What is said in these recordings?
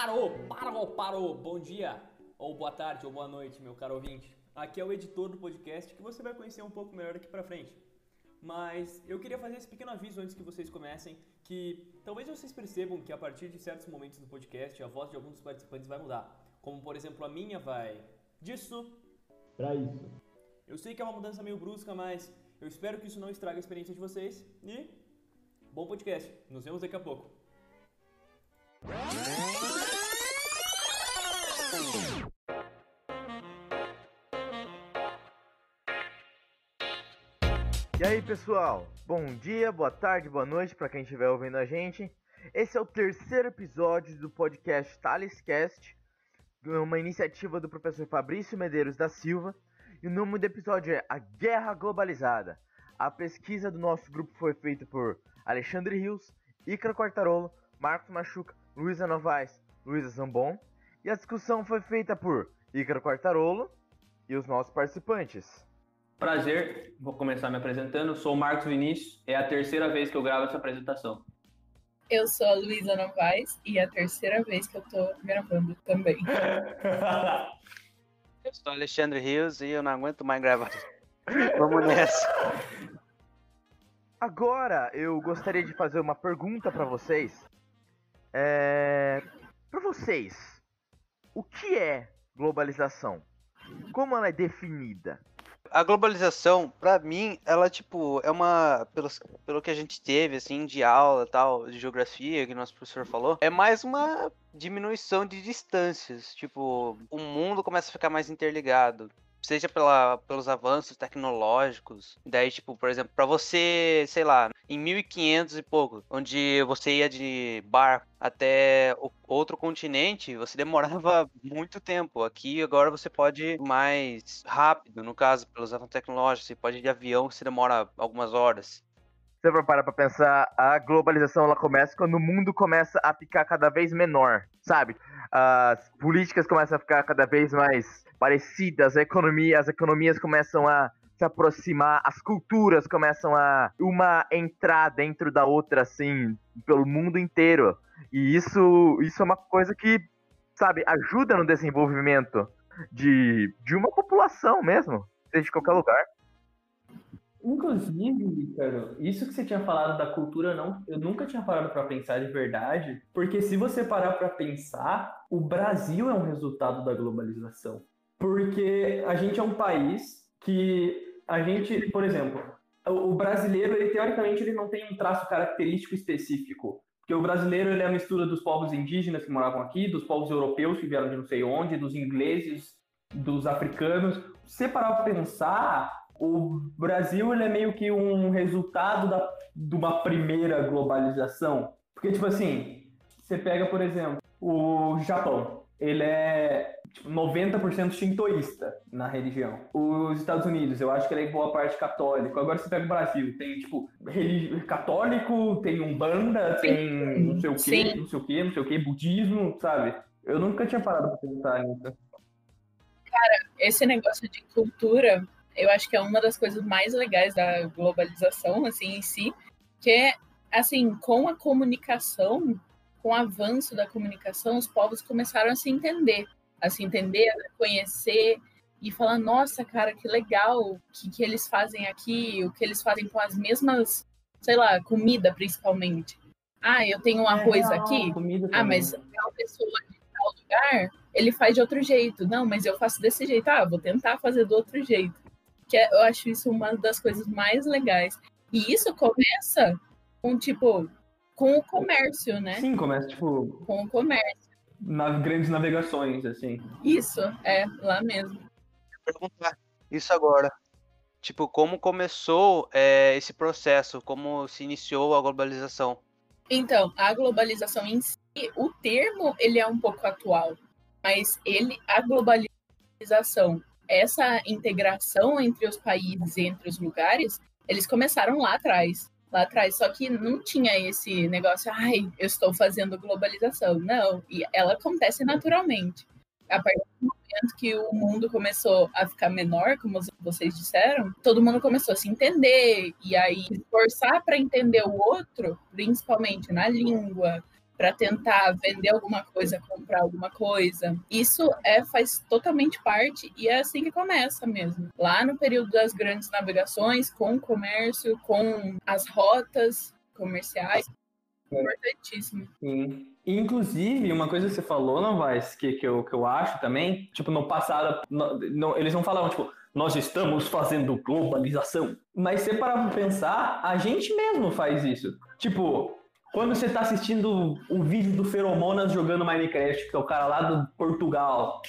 parou, parou, parou. Bom dia, ou boa tarde, ou boa noite, meu caro ouvinte. Aqui é o editor do podcast que você vai conhecer um pouco melhor daqui pra frente. Mas eu queria fazer esse pequeno aviso antes que vocês comecem, que talvez vocês percebam que a partir de certos momentos do podcast a voz de alguns dos participantes vai mudar. Como por exemplo a minha vai disso Pra isso. Eu sei que é uma mudança meio brusca, mas eu espero que isso não estrague a experiência de vocês. E bom podcast. Nos vemos daqui a pouco. E aí, pessoal? Bom dia, boa tarde, boa noite para quem estiver ouvindo a gente. Esse é o terceiro episódio do podcast Thalescast, uma iniciativa do professor Fabrício Medeiros da Silva. E o nome do episódio é A Guerra Globalizada. A pesquisa do nosso grupo foi feita por Alexandre Rios, Icaro Quartarolo, Marcos Machuca, Luísa Novaes, Luísa Zambon. E a discussão foi feita por Ícaro Quartarolo e os nossos participantes. Prazer, vou começar me apresentando. Sou o Marcos Vinícius, é a terceira vez que eu gravo essa apresentação. Eu sou a Luísa Novaes e é a terceira vez que eu tô gravando também. Eu sou Alexandre Rios e eu não aguento mais gravar. Vamos nessa. Agora eu gostaria de fazer uma pergunta para vocês. É... Para vocês, o que é globalização? Como ela é definida? A globalização, pra mim, ela, tipo, é uma. Pelo, pelo que a gente teve, assim, de aula tal, de geografia, que nosso professor falou, é mais uma diminuição de distâncias. Tipo, o mundo começa a ficar mais interligado. Seja pela, pelos avanços tecnológicos. Daí, tipo, por exemplo, pra você, sei lá, em 1500 e pouco, onde você ia de barco até outro continente, você demorava muito tempo. Aqui agora você pode ir mais rápido, no caso, pelos avanços tecnológicos. Você pode ir de avião, você demora algumas horas. Você parar pra pensar, a globalização ela começa quando o mundo começa a ficar cada vez menor, sabe? As políticas começam a ficar cada vez mais parecidas, a economia, as economias começam a se aproximar, as culturas começam a uma entrar dentro da outra, assim, pelo mundo inteiro. E isso, isso é uma coisa que, sabe, ajuda no desenvolvimento de, de uma população mesmo, seja de qualquer lugar. Inclusive, isso que você tinha falado da cultura, não, eu nunca tinha parado para pensar de verdade, porque se você parar para pensar, o Brasil é um resultado da globalização. Porque a gente é um país que a gente, por exemplo, o brasileiro, ele teoricamente ele não tem um traço característico específico. Porque o brasileiro ele é a mistura dos povos indígenas que moravam aqui, dos povos europeus que vieram de não sei onde, dos ingleses, dos africanos. Se parar para pensar, o Brasil ele é meio que um resultado da, de uma primeira globalização. Porque, tipo assim, você pega, por exemplo, o Japão. Ele é tipo, 90% shintoísta na religião. Os Estados Unidos, eu acho que ele é boa parte católico. Agora você pega o Brasil, tem, tipo, religi... católico, tem umbanda, tem não sei o quê, Sim. não sei o quê, não sei o quê, budismo, sabe? Eu nunca tinha parado pra pensar nisso. Esse negócio de cultura, eu acho que é uma das coisas mais legais da globalização, assim, em si, que é, assim, com a comunicação, com o avanço da comunicação, os povos começaram a se entender, a se entender, a conhecer e falar, nossa, cara, que legal o que, que eles fazem aqui, o que eles fazem com as mesmas, sei lá, comida principalmente. Ah, eu tenho um arroz É real, aqui, ah, mas tal pessoa de tal lugar, ele faz de outro jeito. Não, mas eu faço desse jeito. Ah, vou tentar fazer do outro jeito. Que é- eu acho isso uma das coisas mais legais. E isso começa com, tipo, com o comércio, né? Sim, começa, tipo, Com o comércio. nas grandes navegações, assim. Isso, é, lá mesmo. perguntar isso agora. Tipo, como começou é, esse processo? Como se iniciou a globalização? Então, a globalização em si, o termo, ele é um pouco atual. Mas ele, a globalização, essa integração entre os países, entre os lugares, eles começaram lá atrás. Lá atrás, só que não tinha esse negócio, ai, eu estou fazendo globalização. Não, e ela acontece naturalmente. A partir do momento que o mundo começou a ficar menor, como vocês disseram, todo mundo começou a se entender, e aí se esforçar para entender o outro, principalmente na língua, para tentar vender alguma coisa, comprar alguma coisa. Isso é faz totalmente parte e é assim que começa mesmo. Lá no período das grandes navegações, com o comércio, com as rotas comerciais, importantíssimo. Sim. Inclusive, uma coisa que você falou, Novaes, que, que, eu, que eu acho também, tipo, no passado, no, no, eles não falavam, tipo, nós estamos fazendo globalização. Mas se parar pra pensar, a gente mesmo faz isso. Tipo, quando você tá assistindo o vídeo do Feromonas jogando Minecraft, que é o cara lá do Portugal,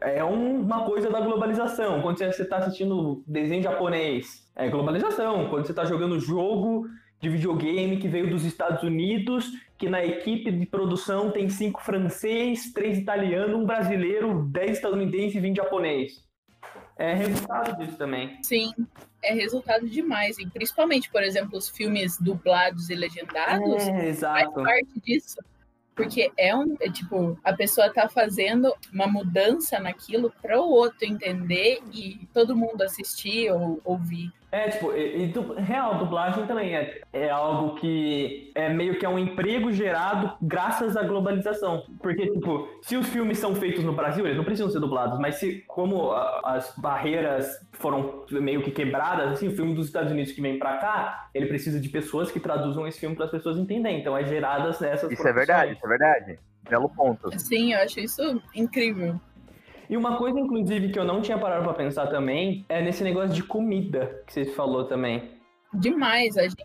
é uma coisa da globalização. Quando você tá assistindo desenho japonês, é globalização. Quando você tá jogando jogo de videogame que veio dos Estados Unidos, que na equipe de produção tem cinco francês, três italianos, um brasileiro, dez estadunidenses e vinte japonês. É resultado disso também. Sim, é resultado demais. E principalmente, por exemplo, os filmes dublados e legendados é, exato. faz parte disso. Porque é um, é, tipo, a pessoa tá fazendo uma mudança naquilo para o outro entender e todo mundo assistir ou ouvir. É, tipo, e, e real, dublagem também é, é algo que é meio que é um emprego gerado graças à globalização. Porque, tipo, se os filmes são feitos no Brasil, eles não precisam ser dublados, mas se, como a, as barreiras foram meio que quebradas, assim, o filme dos Estados Unidos que vem pra cá, ele precisa de pessoas que traduzam esse filme para as pessoas entenderem. Então é geradas essas Isso é verdade, isso é verdade. Belo ponto. Sim, eu acho isso incrível. E uma coisa, inclusive, que eu não tinha parado para pensar também é nesse negócio de comida que você falou também. Demais, a gente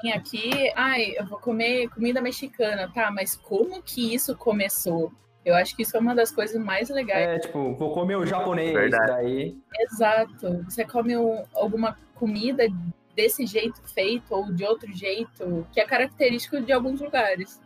tem aqui, ai, eu vou comer comida mexicana, tá? Mas como que isso começou? Eu acho que isso é uma das coisas mais legais. É, tipo, vou comer o japonês Verdade. daí. Exato. Você come um- alguma comida desse jeito feito ou de outro jeito, que é característico de alguns lugares.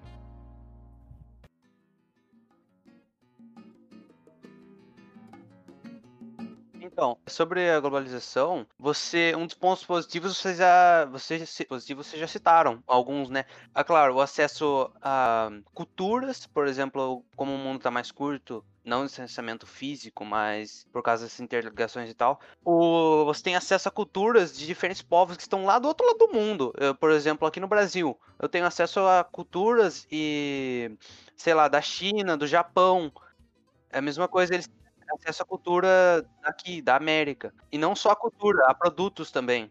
Então, sobre a globalização, você um dos pontos positivos você já você ci- positivos vocês já citaram alguns, né? Ah, claro, o acesso a culturas, por exemplo, como o mundo está mais curto, não distanciamento físico, mas por causa dessas interligações e tal, o, você tem acesso a culturas de diferentes povos que estão lá do outro lado do mundo. Eu, por exemplo, aqui no Brasil, eu tenho acesso a culturas e sei lá, da China, do Japão. É a mesma coisa, eles acesso à cultura aqui, da América. E não só a cultura, a produtos também.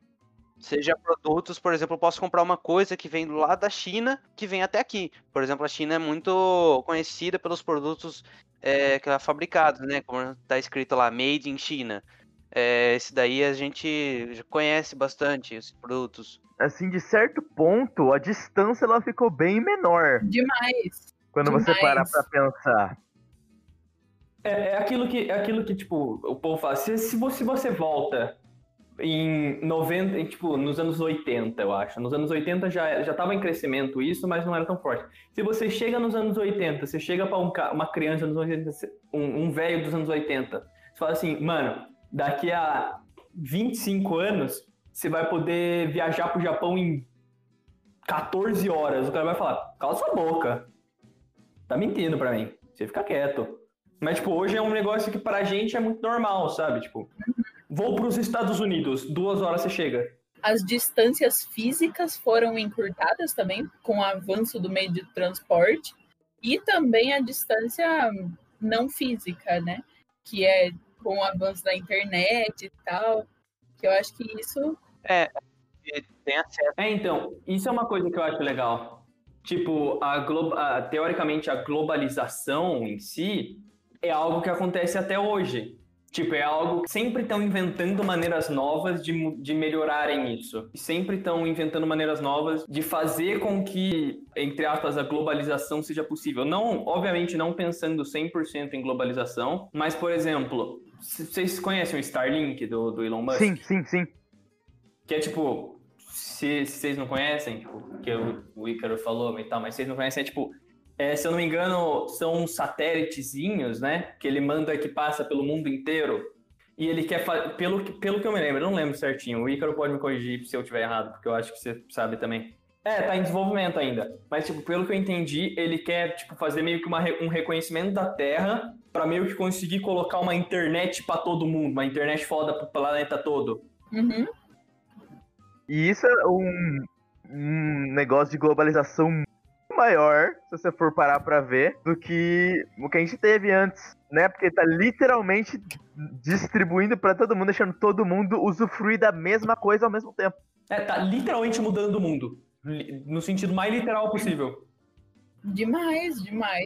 Seja produtos, por exemplo, eu posso comprar uma coisa que vem lá da China, que vem até aqui. Por exemplo, a China é muito conhecida pelos produtos é, que ela é fabricados, né? Como tá escrito lá, Made in China. É, esse daí a gente conhece bastante, esses produtos. Assim, de certo ponto, a distância ela ficou bem menor Demais. quando você Demais. para pra pensar. É, é aquilo que, é aquilo que, tipo, o povo fala. Se, se, você, se você volta em 90, em, tipo, nos anos 80, eu acho. Nos anos 80 já, já tava em crescimento isso, mas não era tão forte. Se você chega nos anos 80, você chega pra um, uma criança nos anos 80, um, um velho dos anos 80, você fala assim, mano, daqui a 25 anos, você vai poder viajar pro Japão em 14 horas. O cara vai falar, cala sua boca. Tá mentindo pra mim. Você fica quieto. Mas, tipo, hoje é um negócio que pra gente é muito normal, sabe? Tipo, vou pros Estados Unidos, duas horas você chega. As distâncias físicas foram encurtadas também com o avanço do meio de transporte e também a distância não física, né? Que é com o avanço da internet e tal. Que eu acho que isso E tem acesso. É, então, isso é uma coisa que eu acho legal. Tipo, a a- teoricamente, a globalização em si é algo que acontece até hoje. Tipo, é algo que sempre estão inventando maneiras novas de, de melhorarem isso. E sempre estão inventando maneiras novas de fazer com que, entre aspas, a globalização seja possível. Não, obviamente, não pensando 100% em globalização, mas, por exemplo, vocês conhecem o Starlink do, do Elon Musk? Sim, sim, sim. Que é tipo, se, se vocês não conhecem, tipo, que o, o Ícaro falou e tal, mas vocês não conhecem, é tipo, é, se eu não me engano, são uns satélites,zinhos né? Que ele manda que passa pelo mundo inteiro. E ele quer fazer, pelo, que- pelo que eu me lembro, eu não lembro certinho. O Ícaro pode me corrigir se eu tiver errado, porque eu acho que você sabe também. É, tá em desenvolvimento ainda. Mas, tipo, pelo que eu entendi, ele quer, tipo, fazer meio que uma um reconhecimento da Terra pra meio que conseguir colocar uma internet pra todo mundo, uma internet foda pro planeta todo. uhum, E isso é um, um negócio de globalização maior, se você for parar pra ver, do que o que a gente teve antes, né? Porque tá literalmente distribuindo pra todo mundo, deixando todo mundo usufruir da mesma coisa ao mesmo tempo. É, tá literalmente mudando o mundo. No sentido mais literal possível. Demais, demais.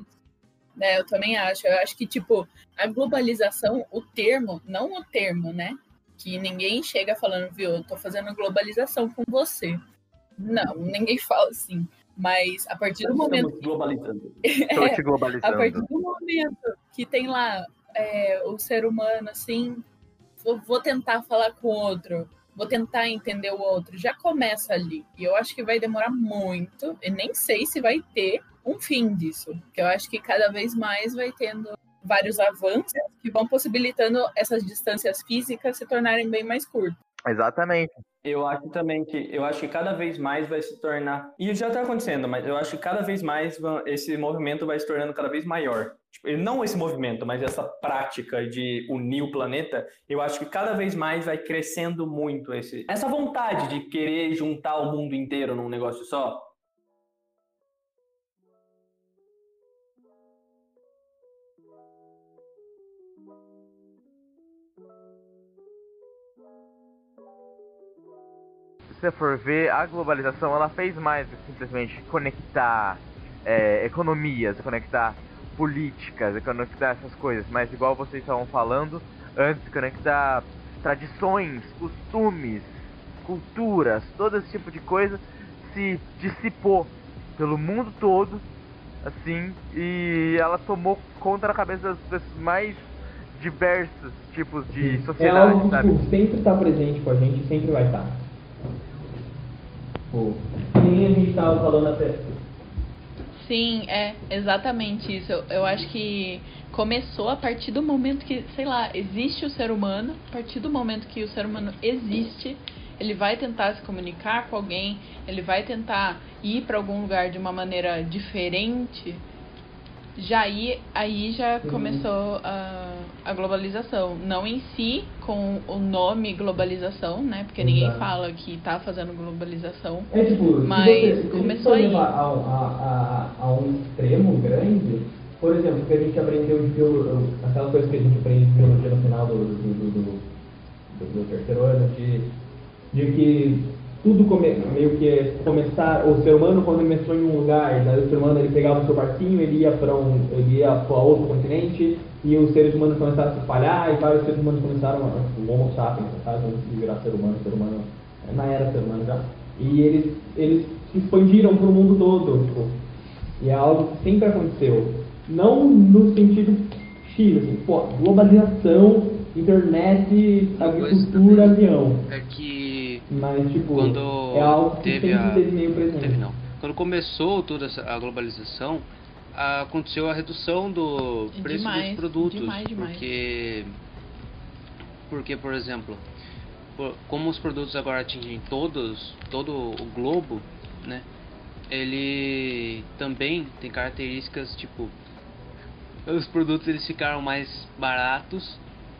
É, eu também acho. Eu acho que, tipo, a globalização, o termo, não o termo, né? Que ninguém chega falando, viu, eu tô fazendo globalização com você. Não, ninguém fala assim. Mas a partir do momento Estamos globalizando. Tô te a globalizando. partir do momento que tem lá é, o ser humano, assim, vou, vou tentar falar com o outro, vou tentar entender o outro, já começa ali. E eu acho que vai demorar muito, e nem sei se vai ter um fim disso. Porque eu acho que cada vez mais vai tendo vários avanços que vão possibilitando essas distâncias físicas se tornarem bem mais curtas. Exatamente. Eu acho também que eu acho que cada vez mais vai se tornar e já está acontecendo, mas eu acho que cada vez mais esse movimento vai se tornando cada vez maior. Tipo, não esse movimento, mas essa prática de unir o planeta, eu acho que cada vez mais vai crescendo muito esse essa vontade de querer juntar o mundo inteiro num negócio só. Se você for ver, a globalização ela fez mais do que simplesmente conectar é, economias, conectar políticas, conectar essas coisas, mas igual vocês estavam falando antes, conectar tradições, costumes, culturas, todo esse tipo de coisa se dissipou pelo mundo todo, assim, e ela tomou conta da cabeça das, mais diversos tipos de É sociedade, algo que tipo, sempre está presente com a gente sempre vai estar. Nem a gente tava falando até. Sim, é exatamente isso. Eu, eu acho que começou a partir do momento que, sei lá, existe o ser humano, a partir do momento que o ser humano existe, ele vai tentar se comunicar com alguém, ele vai tentar ir para algum lugar de uma maneira diferente. Já aí, aí já começou a, a globalização. Não em si, com o nome globalização, né? Porque ninguém Exato. fala que tá fazendo globalização. É tipo, Mas você, começou aí. a, a, a, a um extremo grande, por exemplo, que a gente aprendeu de aquela coisa que a gente aprende de biologia no final do, do, do, do, do- do terceiro ano, de, de que tudo come, meio que é começar, o ser humano quando começou em um lugar, daí o ser humano ele pegava o seu barquinho, ele ia para um, ele ia para outro continente, e os seres humanos começaram a se espalhar, e vários seres humanos começaram, a, o Homo sapiens, caso, antes de virar ser humano, ser humano, na era ser humano já, e eles, eles se expandiram para o mundo todo, tipo, e é algo que sempre aconteceu. Não no sentido X, assim, pô, globalização, internet, agricultura, avião. é que Mas, tipo, quando é algo que teve sempre a teve meio presente. teve não. Quando começou toda essa, a globalização, aconteceu a redução do preço Demais, dos produtos, demais, demais. porque porque por exemplo, por- como os produtos agora atingem todos todo o globo, né? Ele também tem características tipo os produtos eles ficaram mais baratos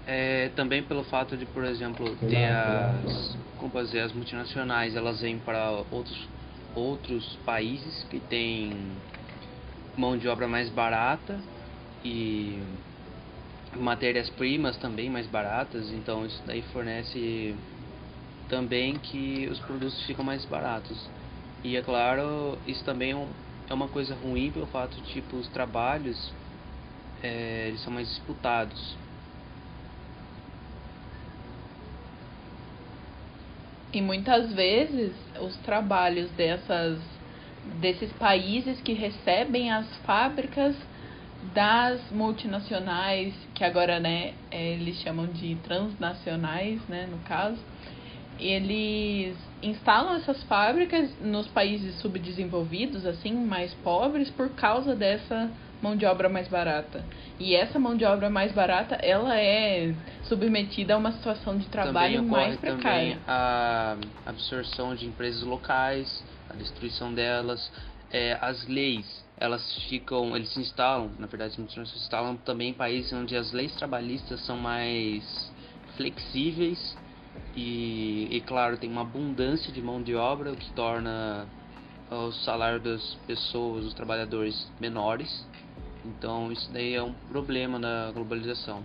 é, também pelo fato de por exemplo ter as como dizer, as multinacionais elas vêm para outros outros países que têm mão de obra mais barata e matérias-primas também mais baratas, então isso daí fornece também que os produtos ficam mais baratos. E é claro, isso também é é uma coisa ruim pelo fato de tipo os trabalhos eh, eles são mais disputados. E muitas vezes os trabalhos dessas desses países que recebem as fábricas das multinacionais, que agora né, eles chamam de transnacionais, né, no caso, eles instalam essas fábricas nos países subdesenvolvidos, assim, mais pobres, por causa dessa mão de obra mais barata. E essa mão de obra mais barata, ela é submetida a uma situação de trabalho mais precária. também a absorção de empresas locais, a destruição delas, é, as leis, elas ficam, eles se instalam, na verdade, se instalam também em países onde as leis trabalhistas são mais flexíveis e, e claro, tem uma abundância de mão de obra, o que torna o salário das pessoas, dos trabalhadores menores. Então isso daí é um problema da globalização.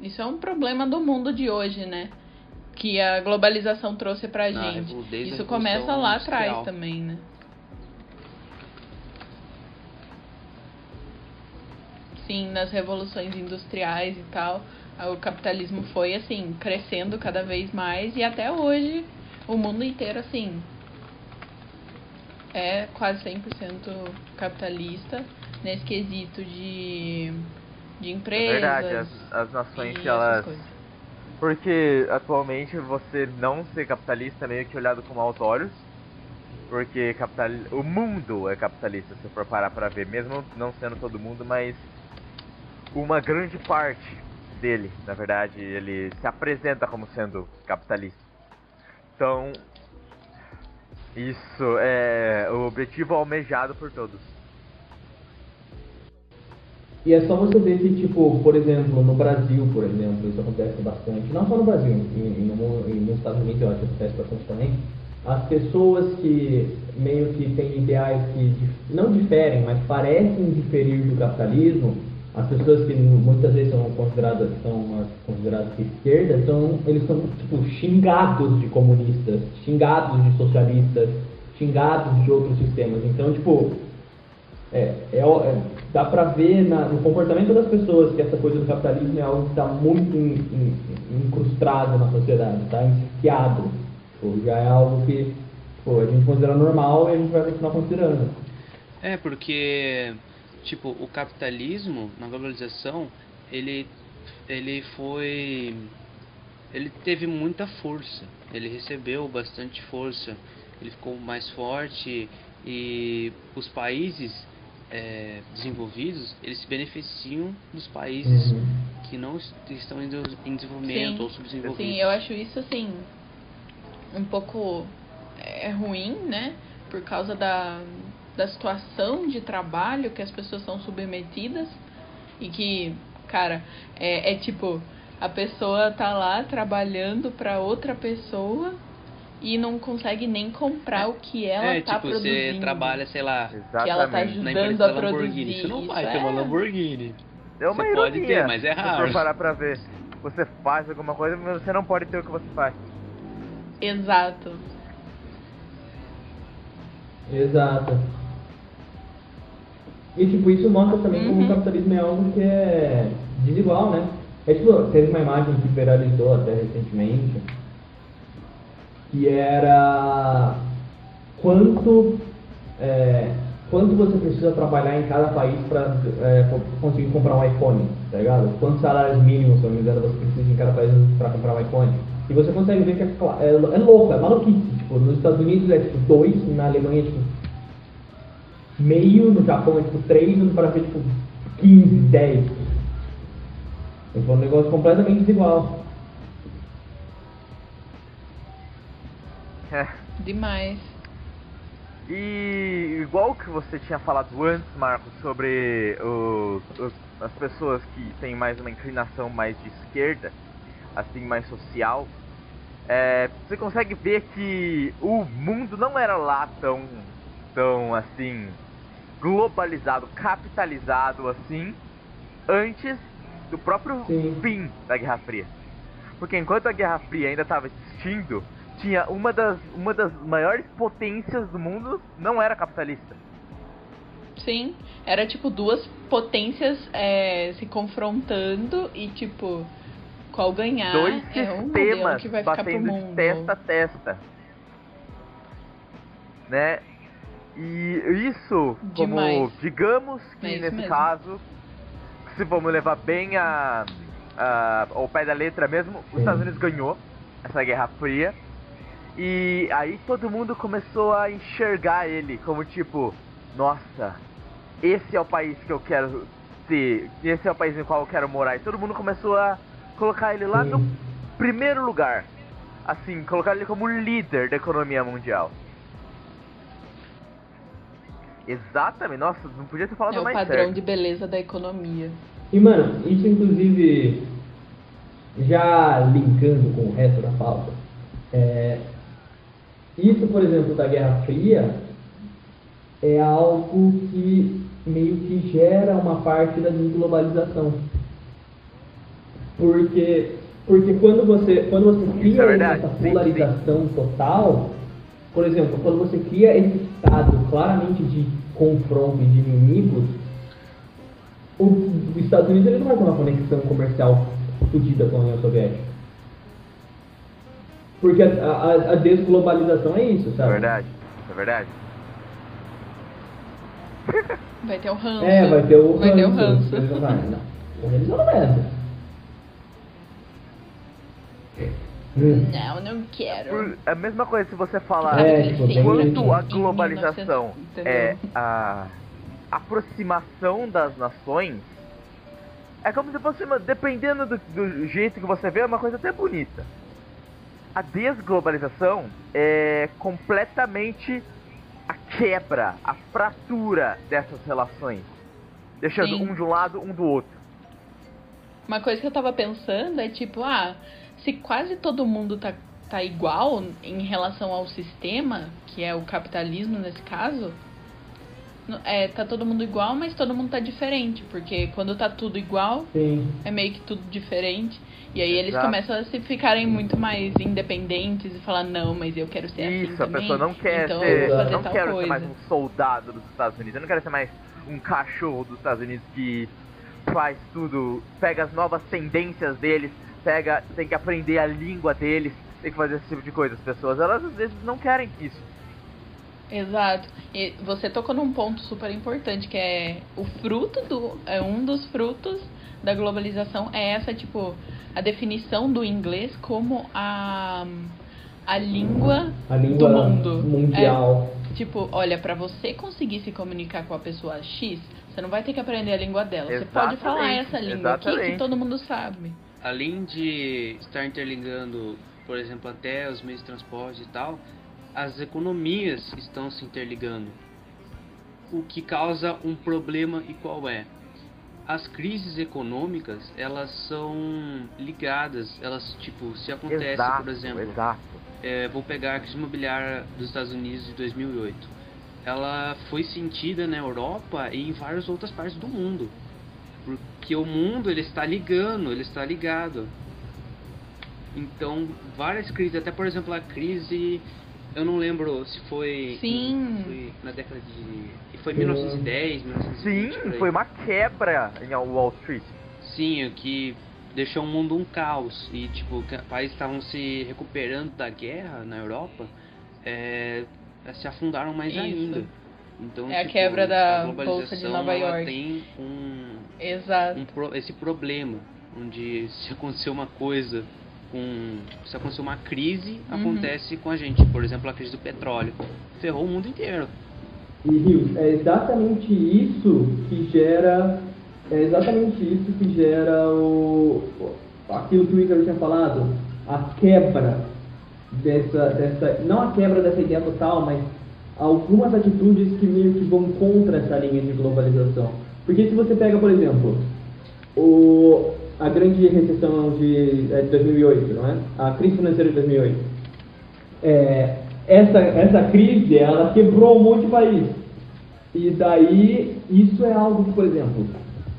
Isso é um problema do mundo de hoje, né? Que a globalização trouxe pra Na gente. revo- desde a Isso começa lá atrás Industrial. também, né? Sim, nas revoluções industriais e tal, o capitalismo foi assim, crescendo cada vez mais e até hoje o mundo inteiro assim é quase 100% capitalista nesse quesito de de É empresas. verdade, as, as nações que elas. Porque atualmente você não ser capitalista é meio que olhado com maus olhos. Porque capital... o mundo é capitalista, se for parar pra ver. Mesmo não sendo todo mundo, mas uma grande parte dele, na verdade, ele se apresenta como sendo capitalista. Então, isso é o objetivo almejado por todos. E é só você ver que, tipo, por exemplo, no Brasil, por exemplo, isso acontece bastante, não só no Brasil, em, em, no- em- nos Estados Unidos eu acho que acontece bastante também, as pessoas que meio que têm ideais que não diferem, mas parecem diferir do capitalismo, as pessoas que muitas vezes são consideradas, são as consideradas de esquerda, são, eles são, tipo, xingados de comunistas, xingados de socialistas, xingados de outros sistemas. Então, tipo, é, é, é- dá pra ver na- no comportamento das pessoas que essa coisa do capitalismo é algo que está muito in- in- incrustado na sociedade, está enfiado. Tipo, já é algo que pô, a gente considera normal e a gente vai continuar considerando. É, porque, tipo, o capitalismo na globalização, ele, ele foi. Ele teve muita força, ele recebeu bastante força, ele ficou mais forte e os países é, desenvolvidos, eles se beneficiam dos países Uhum. que não est- estão em desenvolvimento Sim, ou subdesenvolvidos. Sim, eu acho isso assim um pouco é ruim, né? Por causa da, da situação de trabalho que as pessoas são submetidas e que, cara, é, é tipo a pessoa tá lá trabalhando para outra pessoa e não consegue nem comprar o que ela é, tá tipo, produzindo. você trabalha, sei lá, Que ela tá Exatamente. na ajudando empresa a da Lamborghini. produzir. Você não vai ter uma é- Lamborghini. É uma Você pode ironia, ter, mas é Se raro. for parar pra ver, você faz alguma coisa, mas você não pode ter o que você faz. Exato. Exato. E tipo, isso mostra também como Uhum. o capitalismo é algo que é desigual, né? É tipo, teve uma imagem que viralizou até recentemente, que era quanto, é, quanto você precisa trabalhar em cada país para conseguir comprar um iPhone, tá ligado? Quantos salários mínimos, se não me engano, você precisa em cada país para comprar um iPhone. E você consegue ver que é, é, é louco, é maluquice. Tipo, nos Estados Unidos é tipo 2, na Alemanha é tipo meio, no Japão é tipo 3, no Brasil é tipo 15, 10. Então é um negócio completamente desigual. É. Demais. E igual que você tinha falado antes, Marcos, sobre o- os- as pessoas que têm mais uma inclinação mais de esquerda, assim, mais social, é, você consegue ver que o mundo não era lá tão, tão assim, globalizado, capitalizado assim, antes do próprio Sim. fim da Guerra Fria. Porque enquanto a Guerra Fria ainda estava existindo, tinha uma das, uma das maiores potências do mundo não era capitalista. Sim, era tipo duas potências é, se confrontando e tipo, qual ganhar Dois é o modelo que vai ficar pro batendo mundo. testa a testa. Né? E isso, como Demais. digamos que É nesse mesmo. caso, se vamos levar bem a, a, ao pé da letra mesmo, os. Estados Unidos ganhou essa Guerra Fria. E aí todo mundo começou a enxergar ele como tipo, nossa, esse é o país que eu quero ter, esse é o país no qual eu quero morar. E todo mundo começou a colocar ele lá no primeiro lugar. Assim, colocar ele como líder da economia mundial. Exatamente, nossa, não podia ter falado É o mais padrão certo. de beleza da economia. E mano, isso inclusive já linkando com o resto da pauta, É, isso, por exemplo, da Guerra Fria é algo que meio que gera uma parte da desglobalização. Porque, porque quando você, quando você cria é verdade, essa sim, polarização total, por exemplo, quando você cria esse estado claramente de confronto e de inimigos, o, os Estados Unidos ele não vai ter uma conexão comercial fodida com a União Soviética. Porque a, a, a desglobalização é isso, É sabe? verdade, é verdade. Vai ter o ranço. É, vai ter o Vai ter o ranço. ranço. Eles vão falar, não, porra, eles não nessa. Não, não quero. Por- é a mesma coisa se você falar É, tipo, quanto a globalização 1900, entendeu? é a aproximação das nações, é como se fosse, uma, dependendo do, do jeito que você vê, é uma coisa até bonita. A desglobalização é completamente a quebra, a fratura dessas relações, deixando Sim. um de um lado, um do outro. Uma coisa que eu tava pensando é tipo, ah, se quase todo mundo tá, tá igual em relação ao sistema, que é o capitalismo nesse caso, é, tá todo mundo igual, mas todo mundo tá diferente, porque quando tá tudo igual, Sim. é meio que tudo diferente. E aí eles Exato. começam a se ficarem muito mais independentes e falar, não, mas eu quero ser assim Isso, a também. pessoa não quer então ser. eu Não tal quero coisa. ser mais um soldado dos Estados Unidos. Eu não quero ser mais um cachorro dos Estados Unidos que faz tudo, pega as novas tendências deles, pega, tem que aprender a língua deles, tem que fazer esse tipo de coisa. As pessoas, elas às vezes não querem isso. Exato. E você tocou num ponto super importante, que é o fruto do. É um dos frutos da globalização é essa, tipo, a definição do inglês como a, a língua A língua do mundo. mundial. É, tipo, olha, pra você conseguir se comunicar com a pessoa X, você não vai ter que aprender a língua dela. Você pode falar Exatamente, essa língua aqui que exatamente. todo mundo sabe. Além de estar interligando, por exemplo, até os meios de transporte e tal, as economias estão se interligando. O que causa um problema e qual é? As crises econômicas, elas são ligadas, elas tipo, se acontece, exato, por exemplo, exato. é, vou pegar a crise imobiliária dos Estados Unidos de 2008. Ela foi sentida na Europa e em várias outras partes do mundo. Porque o mundo ele está ligando, ele está ligado. Então, várias crises, até por exemplo a crise, eu não lembro se foi, Sim. foi na década de. e Foi 1910, 1920. Sim, foi uma quebra em Wall Street. Sim, o que deixou o mundo um caos. E, tipo, que países estavam se recuperando da guerra na Europa, é, se afundaram mais Isso. ainda. Então, É a tipo, quebra da a Bolsa de globalização, Nova ela York. tem um, Exato. um esse problema, onde se acontecer uma coisa com... Se acontecer uma crise, Uhum. acontece com a gente. Por exemplo, a crise do petróleo. Ferrou o mundo inteiro. E Rios, é exatamente isso que gera. É exatamente isso que gera o. aquilo que o Ícaro tinha falado, a quebra dessa, dessa. Não a quebra dessa ideia total, mas algumas atitudes que meio que vão contra essa linha de globalização. Porque se você pega, por exemplo, o, a grande recessão de, é, de 2008, não é? A crise financeira de 2008. É, essa, essa crise, ela quebrou um monte de país. E daí, isso é algo que, por exemplo,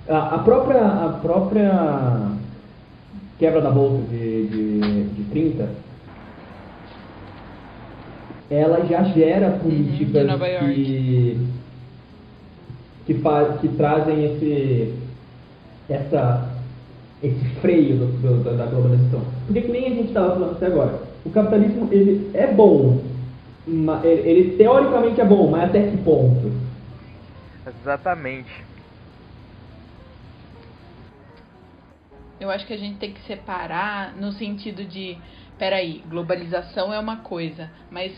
a, a própria, a própria quebra da bolsa de, de, de 30, ela já gera políticas Uhum, Nova York. que, que, faz, que trazem esse, essa, esse freio do, do- da- da globalização. Porque que nem a gente estava falando até agora, o capitalismo ele é bom, ele, ele teoricamente é bom, mas até que ponto? Exatamente. Eu acho que a gente tem que separar no sentido de, peraí, globalização é uma coisa, mas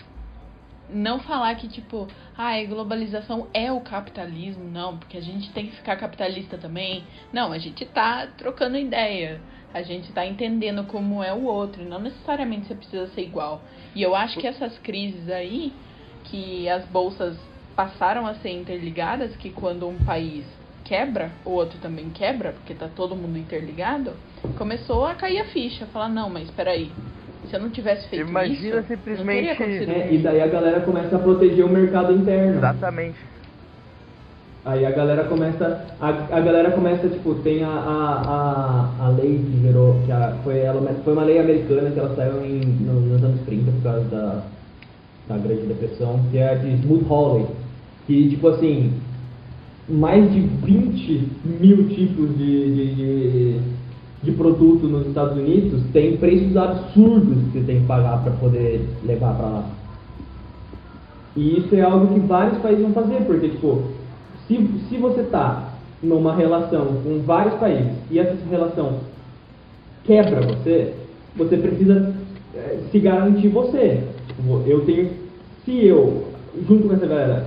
não falar que tipo, ai, globalização é o capitalismo, não, porque a gente tem que ficar capitalista também. Não, a gente tá trocando ideia. A gente tá entendendo como é o outro, não necessariamente você precisa ser igual. E eu acho que essas crises aí, que as bolsas passaram a ser interligadas, que quando um país quebra, o outro também quebra, porque tá todo mundo interligado, começou a cair a ficha, falar, não, mas peraí, Se eu não tivesse feito Imagina isso, não simplesmente- teria acontecido É, e daí a galera começa a proteger o mercado interno. Exatamente. Aí a galera começa, a, a galera começa, tipo, tem a, a, a, a lei que gerou, que a, foi, ela, foi uma lei americana que ela saiu em, nos, nos anos 30 por causa da, da Grande Depressão, que é a de Smooth Holiday, que, tipo assim, mais de 20 mil tipos de, de, de, de produto nos Estados Unidos tem preços absurdos que você tem que pagar para poder levar para lá. E isso é algo que vários países vão fazer, porque, tipo, se, se você tá numa relação com vários países e essa relação quebra você, você precisa eh, se garantir você. Tipo, Eu tenho, se eu, junto com essa galera,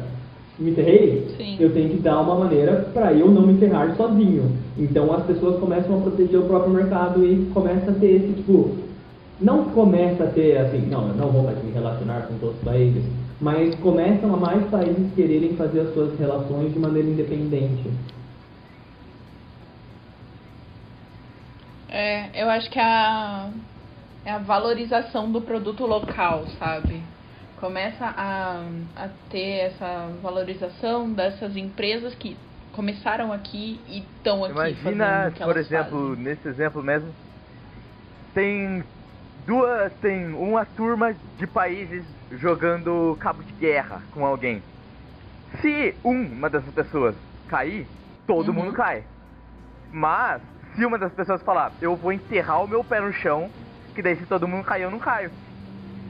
me ferrei, Sim. eu tenho que dar uma maneira para eu não me ferrar sozinho. Então as pessoas começam a proteger o próprio mercado e começa a ter esse tipo, não começa a ter assim, não, eu não vou mais me relacionar com todos os países, mas começam a mais países quererem fazer as suas relações de maneira independente. É, eu acho que é a, é a valorização do produto local, sabe? Começa a, a ter essa valorização dessas empresas que começaram aqui e estão aqui fazendo Imagina, o que por elas exemplo, fazem. nesse exemplo mesmo, tem duas, tem uma turma de países jogando cabo de guerra com alguém. Se uma dessas pessoas cair, todo Uhum. mundo cai. Mas se uma das pessoas falar, eu vou enterrar o meu pé no chão, que daí se todo mundo cair, eu não caio.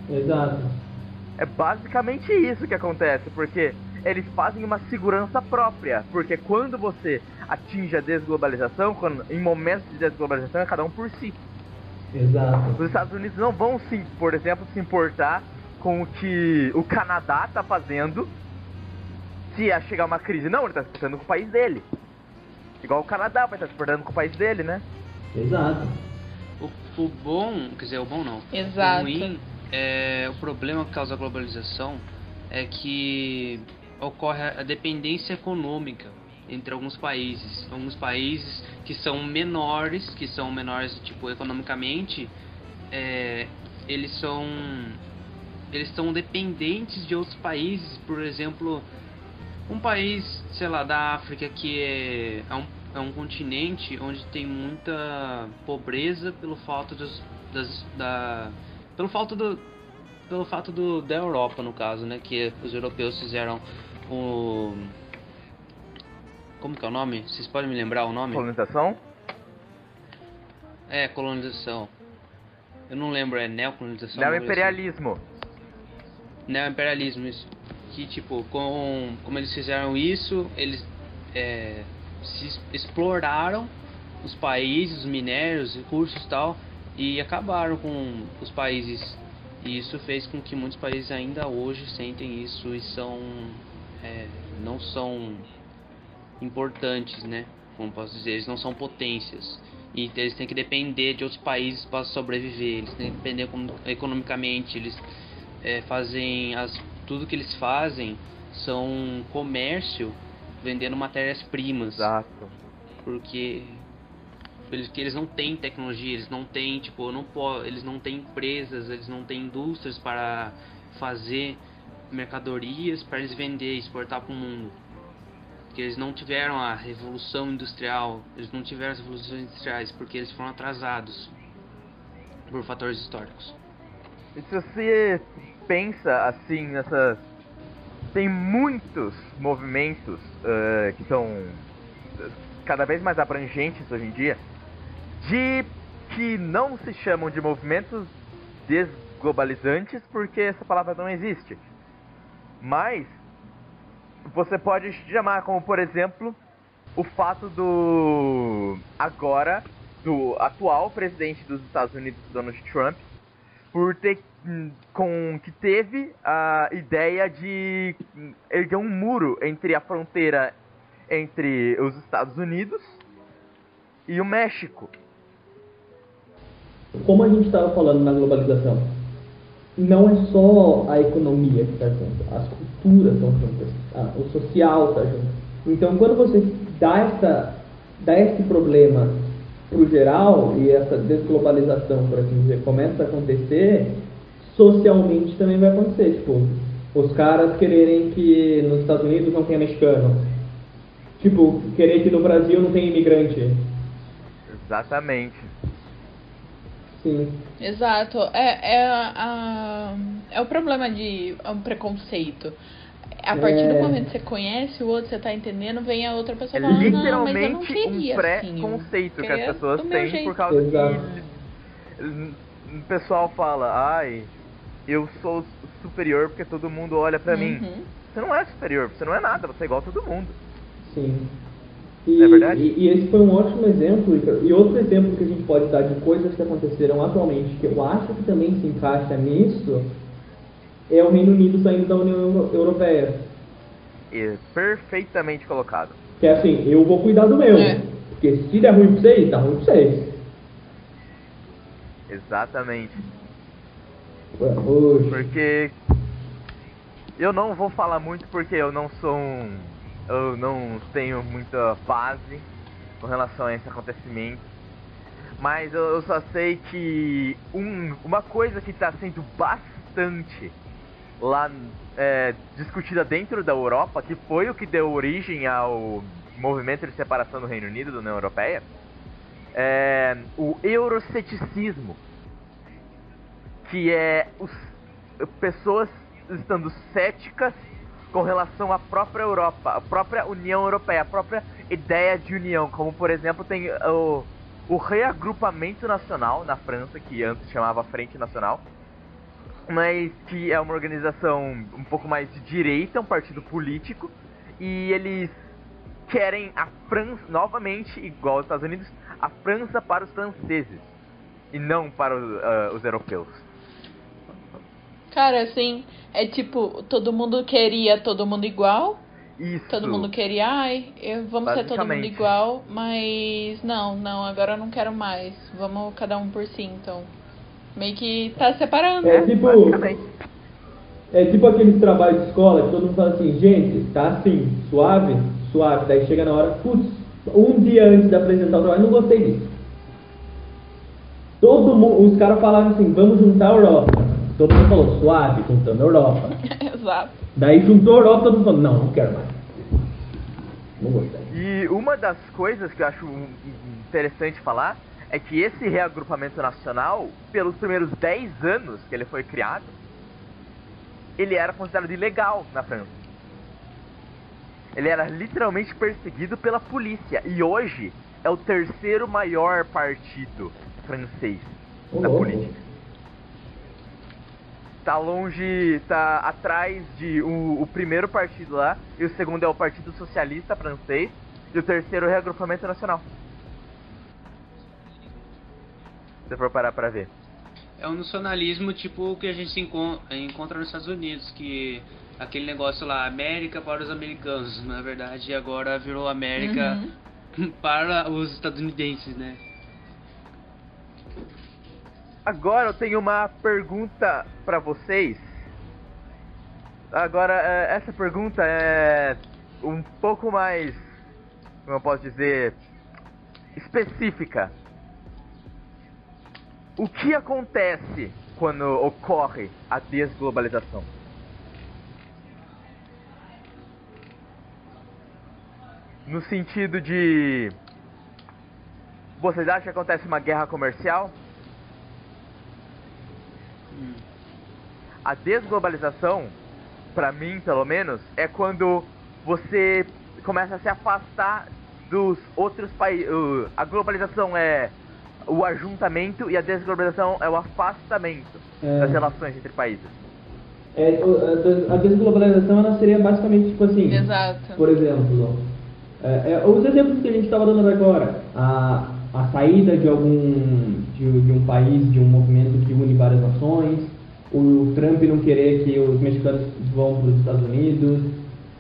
Exato. É basicamente isso que acontece, porque eles fazem uma segurança própria. Porque quando você atinge a desglobalização, quando, em momentos de desglobalização, é cada um por si. Exato. Os Estados Unidos não vão, se, por exemplo, se importar com o que o Canadá tá fazendo se a chegar uma crise. Não, ele tá se importando com o país dele. Igual o Canadá vai estar se importando com o país dele, né? Exato. O, o bom, quer dizer, o bom não. Exato. O ruim é o problema que causa a globalização é que ocorre a dependência econômica entre alguns países. Alguns países que são menores, que são menores tipo economicamente, é, eles são eles são dependentes de outros países, por exemplo, um país, sei lá, da África que é, é, um, é um continente onde tem muita pobreza pelo fato dos, das, da, pelo fato do, pelo fato do, da Europa no caso, né, que os europeus fizeram o como que é o nome? Vocês podem me lembrar o nome? Colonização. É, colonização. Eu não lembro, é neocolonização? coisa assim. Neoimperialismo. Neoimperialismo, isso. Que, tipo, com, como eles fizeram isso, eles é, se exploraram os países, os minérios, recursos e tal, e acabaram com os países. E isso fez com que muitos países ainda hoje sentem isso e são. é, não são importantes, né? Como posso dizer, eles não são potências. E eles têm que depender de outros países para sobreviver. Eles têm que depender econo- economicamente. Eles é, fazem as tudo que eles fazem são comércio vendendo matérias-primas Exato. porque eles que eles não têm tecnologia eles não têm tipo não eles não têm empresas eles não têm indústrias para fazer mercadorias para eles vender exportar para o mundo porque eles não tiveram a revolução industrial eles não tiveram as revoluções industriais porque eles foram atrasados por fatores históricos E se você pensa assim nessas. Tem muitos movimentos eh, que são eh, cada vez mais abrangentes hoje em dia, de que não se chamam de movimentos desglobalizantes porque essa palavra não existe. Mas você pode chamar como, por exemplo, o fato do agora do atual presidente dos Estados Unidos, Donald Trump, por ter hum, com que teve a ideia de hum, erguer um muro entre a fronteira entre os Estados Unidos e o México. Como a gente estava falando na globalização, não é só a economia que está junto, as culturas estão juntas, o social está junto. Então, quando você dá, essa, dá esse problema pro geral e essa desglobalização, por assim dizer, começa a acontecer, socialmente também vai acontecer. Tipo, os caras quererem que nos Estados Unidos não tenha mexicano. Tipo, querer que no Brasil não tenha imigrante. Exatamente. Sim. Exato. É, é, a, é o problema de é um preconceito. A partir do É. momento que você conhece o outro, você tá entendendo, vem a outra pessoa É e fala, não, mas eu não literalmente queria um assim. pré-conceito que as pessoas do meu têm jeito. por causa Exato. que o pessoal fala, ai, eu sou superior porque todo mundo olha pra mim. Uhum. Você não é superior, você não é nada, você é igual a todo mundo. Sim. E, É verdade? E, e esse foi um ótimo exemplo. E outro exemplo que a gente pode dar de coisas que aconteceram atualmente, que eu acho que também se encaixa nisso, é o Reino Unido saindo da União Euro- Europeia. E perfeitamente colocado. Que é assim, eu vou cuidar do meu. É. Porque se der ruim pra vocês, dá ruim pra vocês. Exatamente. Oxe. Porque eu não vou falar muito porque eu não sou um. Eu não tenho muita base com relação a esse acontecimento. Mas eu, só sei que um, uma coisa que está sendo bastante lá é, discutida dentro da Europa, que foi o que deu origem ao movimento de separação do Reino Unido da União Europeia, é o euroceticismo que é os pessoas estando céticas com relação à própria Europa, a própria União Europeia, a própria ideia de união, como por exemplo tem o, o reagrupamento nacional na França, que antes chamava Frente Nacional, mas que é uma organização um pouco mais de direita, um partido político, e eles querem a França, novamente, igual aos Estados Unidos, a França para os franceses, e não para ah, os europeus. Cara, assim, é tipo, todo mundo queria todo mundo igual, Isso. todo mundo queria, ai, eu- vamos ser todo mundo igual, mas não, não, agora eu não quero mais. Vamos cada um por si, então. Meio que tá separando. É tipo, é tipo aqueles trabalhos de escola que todo mundo fala assim, gente, tá assim, suave, suave. Daí chega na hora, putz, um dia antes de apresentar o trabalho, não gostei disso. Todo mundo, os caras falaram assim, vamos juntar a Europa. Todo mundo falou, suave, juntando a Europa. Exato. Daí juntou a Europa, todo mundo falou, não, não quero mais. Não gostei. E uma das coisas que eu acho interessante falar é que esse reagrupamento nacional, pelos primeiros 10 anos que ele foi criado, ele era considerado ilegal na França. Ele era literalmente perseguido pela polícia. E hoje é o terceiro maior partido francês na política. Tá longe, tá atrás de o, o primeiro partido lá, e o segundo é o Partido Socialista Francês, e o terceiro é o Reagrupamento Nacional. Se você for parar pra ver. É um nacionalismo tipo o que a gente se encon- encontra nos Estados Unidos, que aquele negócio lá, América para os americanos, na verdade agora virou América Uhum. para os estadunidenses, né? Agora eu tenho uma pergunta pra vocês. Agora, é, essa pergunta é um pouco mais, como eu posso dizer, específica. O que acontece quando ocorre a desglobalização? No sentido de. Vocês acham que acontece uma guerra comercial? Hum. A desglobalização, pra mim pelo menos, é quando você começa a se afastar dos outros países. A globalização é o ajuntamento e a desglobalização é o afastamento É. das relações entre países. É, a des- a desglobalização ela seria basicamente tipo assim. Exato. Por exemplo, é, é, os exemplos que a gente estava dando agora, a, a saída de algum de, de um país, de um movimento que une várias nações, o Trump não querer que os mexicanos vão para os Estados Unidos,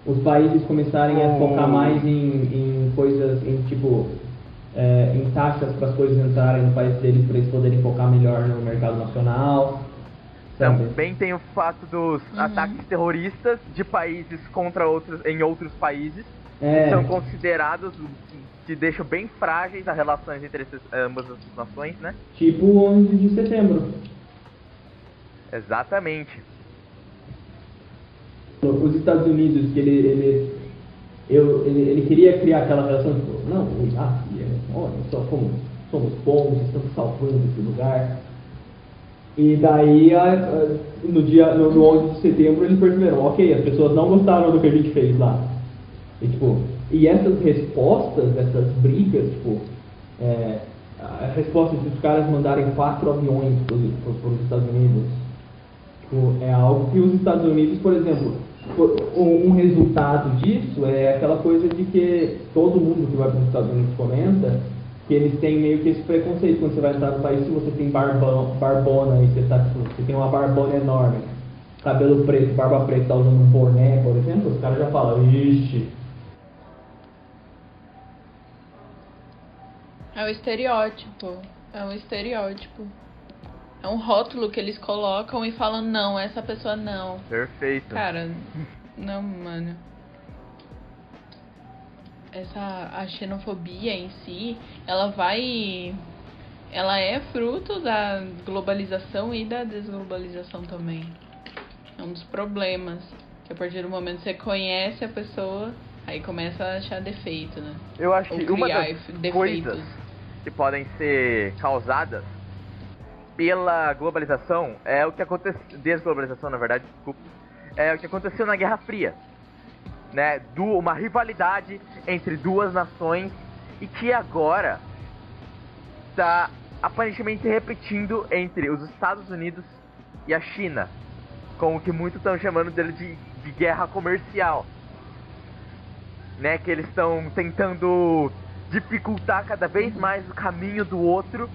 os países começarem a focar mais em, em coisas, em tipo, é, em taxas para as coisas entrarem no país deles para eles poderem focar melhor no mercado nacional. sabe? Também tem o fato dos Uhum. ataques terroristas de países contra outros em outros países É, são considerados que deixam bem frágeis as relações entre essas, ambas as nações, né? tipo o 11 de setembro. Exatamente. Os Estados Unidos, que ele, ele, eu, ele, ele queria criar aquela relação, tipo, não, ah, é, olha só como somos bons, estamos salvando esse lugar. E daí, no dia no, no 11 de setembro, eles perceberam, ok, as pessoas não gostaram do que a gente fez lá. E, tipo, e essas respostas, essas brigas, tipo, é, a resposta de os caras mandarem quatro aviões para os Estados Unidos, tipo, é algo que os Estados Unidos, por exemplo, um, um resultado disso é aquela coisa de que todo mundo que vai para os Estados Unidos comenta que eles têm meio que esse preconceito quando você vai entrar no país, se você tem barbão, barbona e você, tá, tipo, você tem uma barbona enorme, cabelo preto, barba preta, tá usando um boné, por exemplo, os caras já falam, ixi, É o estereótipo. É um estereótipo. É um rótulo que eles colocam e falam, não, essa pessoa não. Perfeito. Cara, não, mano. Essa a xenofobia em si, ela vai ela é fruto da globalização e da desglobalização também. É um dos problemas, que a partir do momento que você conhece a pessoa, aí começa a achar defeito, né? Eu acho Ou que uma das efe- defeitos. coisas que podem ser causadas pela globalização é o que aconteceu. Desglobalização, na verdade, desculpa. É o que aconteceu na Guerra Fria. Né? Uma rivalidade entre duas nações e que agora está aparentemente repetindo entre os Estados Unidos e a China. Com o que muitos estão chamando dele de, de guerra comercial. Né? Que eles estão tentando dificultar cada vez mais o caminho do outro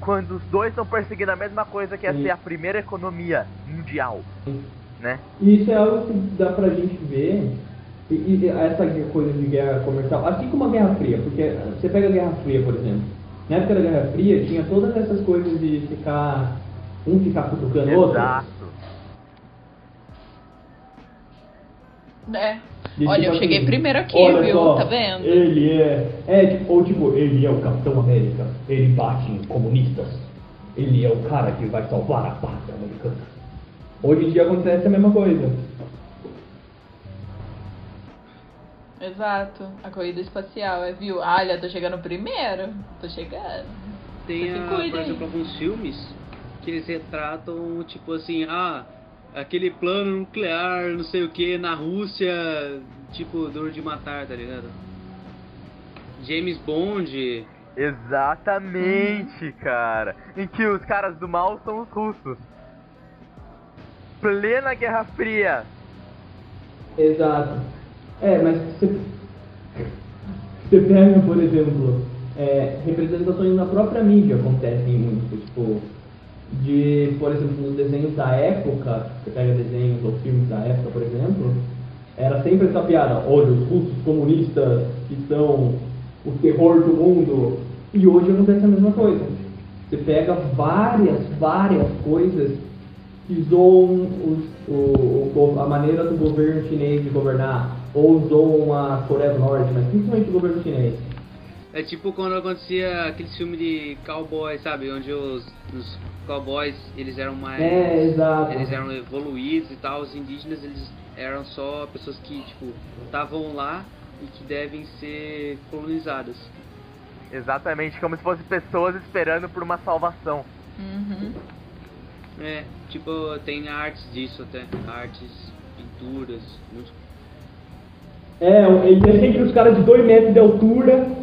quando os dois estão perseguindo a mesma coisa que é Sim. ser a primeira economia mundial, né? E isso é algo que dá pra gente ver, e, e essa coisa de guerra comercial, assim como a Guerra Fria, porque você pega a Guerra Fria, por exemplo, na época da Guerra Fria tinha todas essas coisas de ficar, um ficar cutucando o outro. Exato. É. Olha, eu cheguei assim, primeiro aqui, olha viu? só, Tá vendo? Ele é, é tipo, ou tipo, ele é o Capitão América, ele bate em comunistas, ele é o cara que vai salvar a pátria americana. Hoje em dia acontece a mesma coisa. Exato. A corrida espacial, é, viu? Olha, tô chegando primeiro. Tô chegando. Tem, a, por exemplo, alguns filmes que eles retratam, tipo assim, ah, aquele plano nuclear, não sei o que, na Rússia, tipo, duro de matar, tá ligado? James Bond, Exatamente, cara. Em que os caras do mal são os russos. Plena Guerra Fria. Exato. É, mas você, você pega, por exemplo, é, representações na própria mídia acontecem muito, tipo, de, por exemplo, nos desenhos da época, você pega desenhos ou filmes da época, por exemplo, era sempre essa piada, olha, os russos comunistas que são o terror do mundo, e hoje acontece a mesma coisa. Você pega várias, várias coisas que zoam os- o, a maneira do governo chinês de governar, ou zoam a Coreia do Norte, mas principalmente o governo chinês. É tipo quando acontecia aqueles filmes de cowboy, sabe? Onde os, os cowboys, eles eram mais... É, exato. Eles eram evoluídos e tal, os indígenas, eles eram só pessoas que, tipo, estavam lá e que devem ser colonizadas. Exatamente, como se fossem pessoas esperando por uma salvação. Uhum. É, tipo, tem artes disso até, artes, pinturas, muitos É, ele é sempre os caras de 2 metros de altura.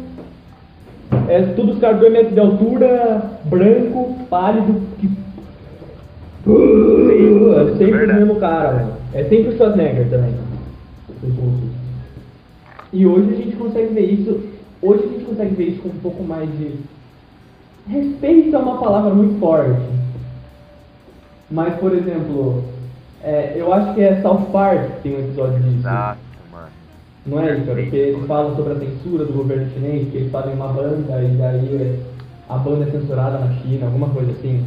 É tudo os caras de 2 metros de altura, branco, pálido, que. É sempre o mesmo cara, mano. É sempre o Schwarzenegger também. E hoje a gente consegue ver isso. Hoje a gente consegue ver isso com um pouco mais de. Respeito é uma palavra muito forte. Mas, por exemplo, é, eu acho que é South Park que tem um episódio disso. Exato. Não é cara? Porque eles falam sobre a censura do governo chinês, que eles fazem uma banda e daí a banda é censurada na China, alguma coisa assim.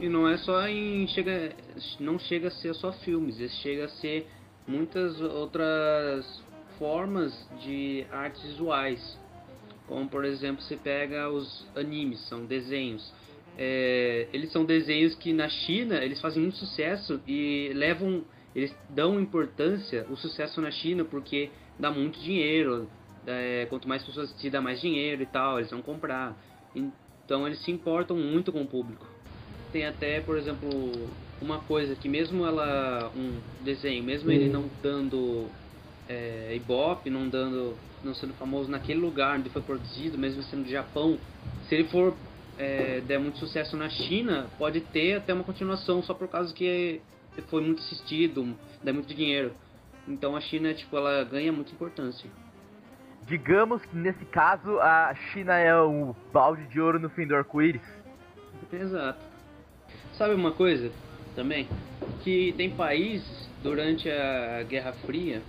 E não é só em. Chega, não chega a ser só filmes, chega a ser muitas outras formas de artes visuais. Como por exemplo, você pega os animes, são desenhos. É, eles são desenhos que na China eles fazem muito sucesso e levam, eles dão importância o sucesso na China porque dá muito dinheiro. É, quanto mais pessoas te dá mais dinheiro e tal, eles vão comprar. Então eles se importam muito com o público. Tem até, por exemplo, uma coisa que mesmo ela um desenho, mesmo ele não dando é, Ibope, não dando, não sendo famoso naquele lugar onde foi produzido, mesmo sendo do Japão, se ele for é, der muito sucesso na China, pode ter até uma continuação só por causa que foi muito assistido, dá muito dinheiro. Então a China, tipo, ela ganha muita importância. Digamos que nesse caso a China é o balde de ouro no fim do arco-íris. Exato. Sabe uma coisa também? Que tem países durante a Guerra Fria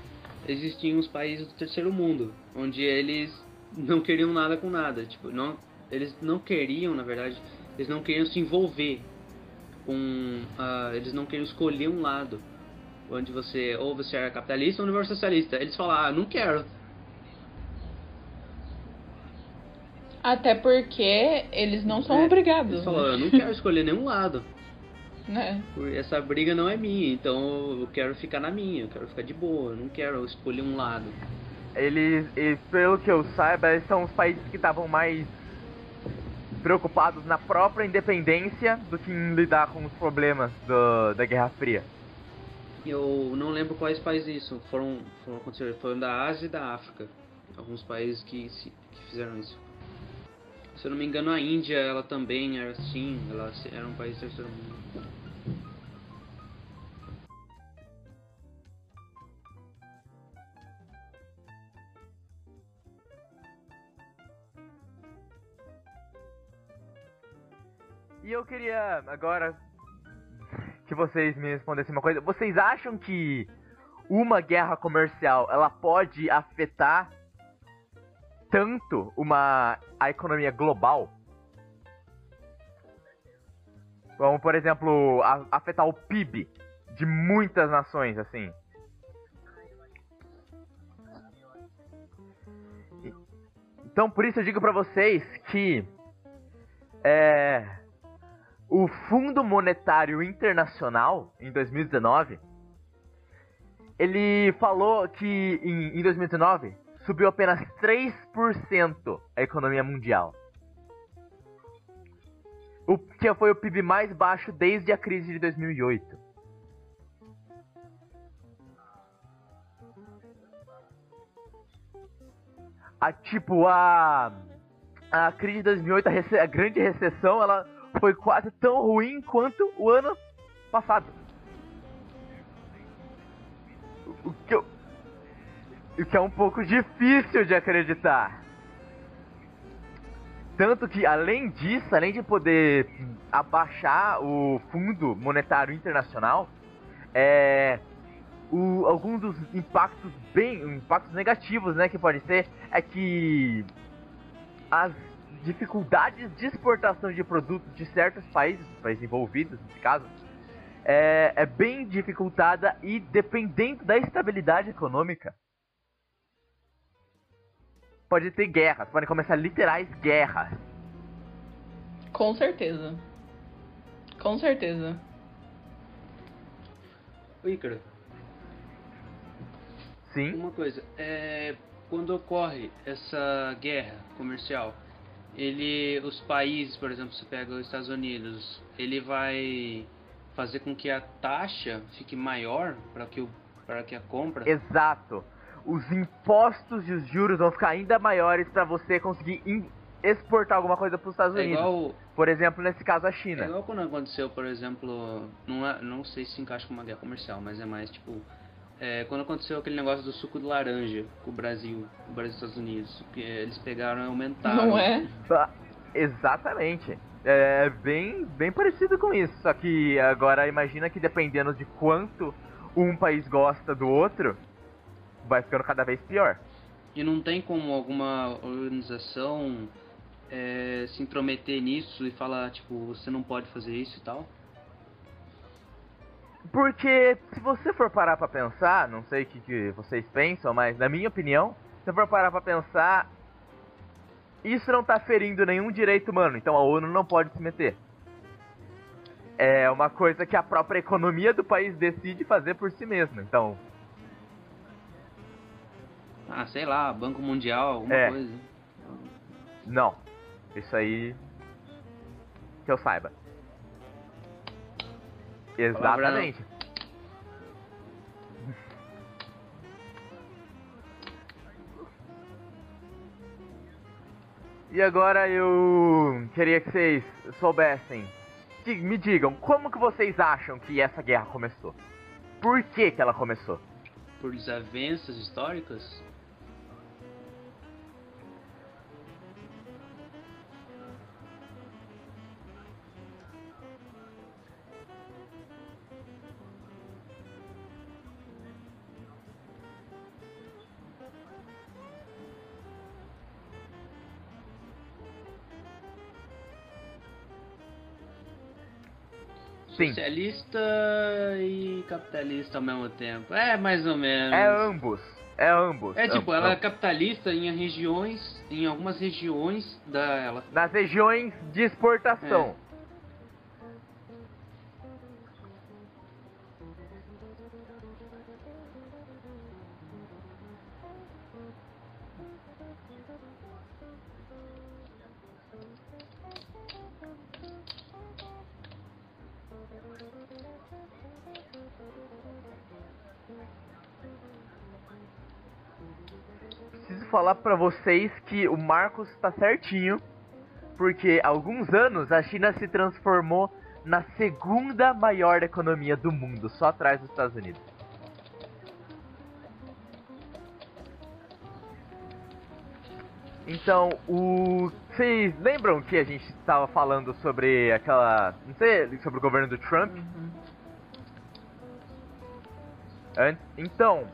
existiam os países do terceiro mundo, onde eles não queriam nada com nada, tipo, não, eles não queriam, na verdade, eles não queriam se envolver com, uh, eles não queriam escolher um lado, onde você ou você era capitalista ou universo socialista. Eles falaram, ah, não quero. Até porque eles não são É, obrigados. Eles falaram, né? eu não quero escolher nenhum lado. Né? Essa briga não é minha, então eu quero ficar na minha, eu quero ficar de boa, eu não quero escolher um lado. Eles, e pelo que eu saiba, eles são os países que estavam mais preocupados na própria independência do que em lidar com os problemas do, da Guerra Fria. Eu não lembro quais países isso foram, foram foram da Ásia e da África. Alguns países que, que fizeram isso. Se eu não me engano, a Índia, ela também era assim, ela era um país terceiro mundo. E eu queria agora que vocês me respondessem uma coisa. Vocês acham que uma guerra comercial ela pode afetar tanto uma a economia global? Como, por exemplo, a- afetar o PIB de muitas nações, assim. Então, por isso eu digo pra vocês que é, o Fundo Monetário Internacional, em 2019, ele falou que em, em 2019 subiu apenas 3% a economia mundial. O que foi o PIB mais baixo desde a crise de 2008. A tipo a a crise de 2008, a, a grande recessão, ela foi quase tão ruim quanto o ano passado. O- que, eu- o que é um pouco difícil de acreditar. Tanto que, além disso, além de poder abaixar o Fundo Monetário Internacional, é, o- alguns dos impactos bem, impactos negativos, né, que pode ser, é que as dificuldades de exportação de produtos de certos países, países envolvidos nesse caso, é, é bem dificultada e dependendo da estabilidade econômica, pode ter guerras, podem começar literais guerras. Com certeza. Com certeza. Ô Ícaro, Sim. uma coisa, é, quando ocorre essa guerra comercial, ele, os países, por exemplo, você pega os Estados Unidos, ele vai fazer com que a taxa fique maior para que o para que a compra Exato. Os impostos e os juros vão ficar ainda maiores para você conseguir exportar alguma coisa para os Estados é Unidos. igual Por exemplo, nesse caso a É China. igual quando aconteceu, por exemplo, não, é, não sei se se encaixa com uma guerra comercial, mas é mais tipo. É, quando aconteceu aquele negócio do suco de laranja com o Brasil, o Brasil e os Estados Unidos, que eles pegaram e aumentaram. Não é? Exatamente. É bem, bem parecido com isso. Só que agora imagina que dependendo de quanto um país gosta do outro, vai ficando cada vez pior. E não tem como alguma organização é, se intrometer nisso e falar, tipo, você não pode fazer isso e tal? Porque se você for parar pra pensar, não sei o que, que vocês pensam, mas na minha opinião, se você for parar pra pensar, isso não tá ferindo nenhum direito humano, então a ONU não pode se meter. É uma coisa que a própria economia do país decide fazer por si mesma, então. Ah, sei lá, Banco Mundial, alguma É. coisa. Não. Isso aí. Que eu saiba. Exatamente. E agora eu queria que vocês soubessem. que me digam, como que vocês acham que essa guerra começou? Por que que ela começou? Por desavenças históricas? Sim. Socialista e capitalista ao mesmo tempo. É, mais ou menos. É ambos. É ambos. É tipo, ambos, ela é capitalista em regiões, em algumas regiões da ela. Nas regiões de exportação. Pra vocês que o Marcos tá certinho, porque há alguns anos a China se transformou na segunda maior economia do mundo, só atrás dos Estados Unidos. Então, o. Vocês lembram que a gente estava falando sobre aquela. Não sei, sobre o governo do Trump? An- Então,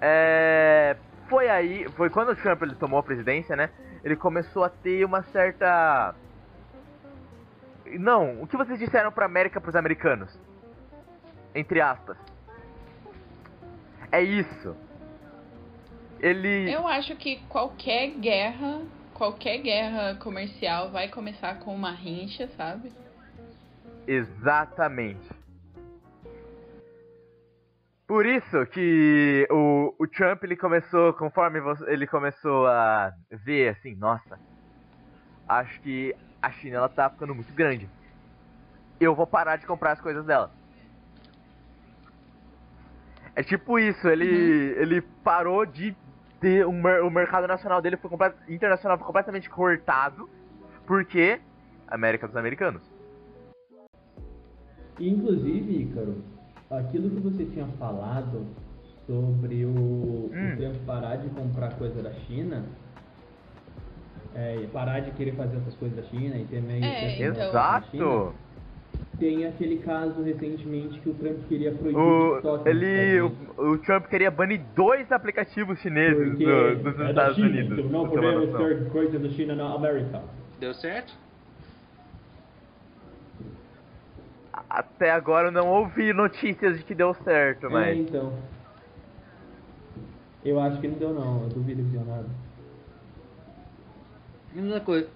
é, foi aí, foi quando o Trump ele tomou a presidência, né? Ele começou a ter uma certa. Não, o que vocês disseram pra América pros americanos? Entre aspas. É isso. Ele. Eu acho que qualquer guerra, qualquer guerra comercial vai começar com uma rincha, sabe? Exatamente. Por isso que o, o Trump ele começou, conforme ele começou a ver assim, nossa, acho que a China ela tá ficando muito grande. Eu vou parar de comprar as coisas dela. É tipo isso, ele ele parou de ter um, o mercado nacional dele foi complet, internacional foi completamente cortado porque América dos americanos. Inclusive, Ícaro, aquilo que você tinha falado sobre o, o Hum. Trump parar de comprar coisa da China, é, e parar de querer fazer essas coisas da China e ter meio É, então. China, Exato. tem aquele caso recentemente que o Trump queria proibir o O, TikTok. ele, o, o Trump queria banir dois aplicativos chineses Porque do- dos é Estados China, Unidos. então não podemos ter coisas da China na América. Deu certo? Até agora eu não ouvi notícias de que deu certo, É, mas. então. Eu acho que não deu não, eu duvido que deu nada. Mesma coisa.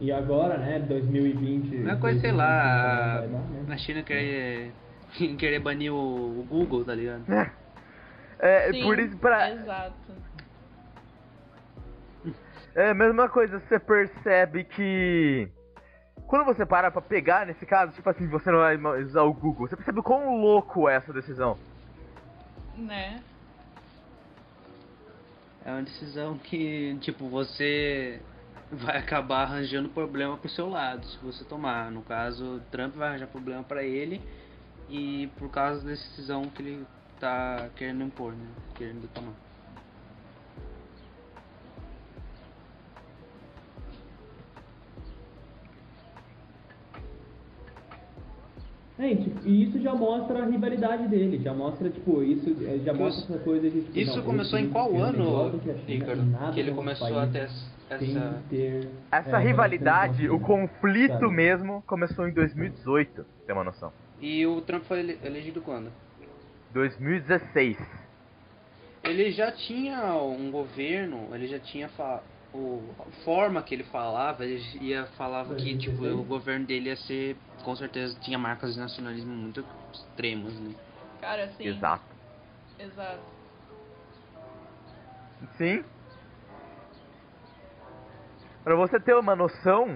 E agora, né, 2020... Mesma coisa, sei 2020, lá, vai dar, né? na China querer, querer banir o, o Google, tá ligado? É, Sim, por isso, pra, Exato. É a mesma coisa, você percebe que. Quando você para pra pegar, nesse caso, tipo assim, você não vai usar o Google, você percebe o quão louco é essa decisão. Né? É uma decisão que, tipo, você vai acabar arranjando problema pro seu lado, se você tomar. No caso, Trump vai arranjar problema pra ele e por causa da decisão que ele tá querendo impor, né? Querendo tomar. É, e, isso já mostra a rivalidade dele, já mostra, tipo, isso eh, já Isso- mostra essa coisa de, tipo, Isso não, começou em qual ano, igual do que Que ele começou a ter tem essa. ter, Essa é, rivalidade, o conflito sabe? mesmo, começou em 2018, pra ter uma noção. E o Trump foi ele- elegido quando? 2016. Ele já tinha um governo, ele já tinha o, a forma que ele falava, ele ia falava que tipo o governo dele ia ser com certeza tinha marcas de nacionalismo muito extremas, né? Cara, assim. Exato. Exato. Sim. Pra você ter uma noção,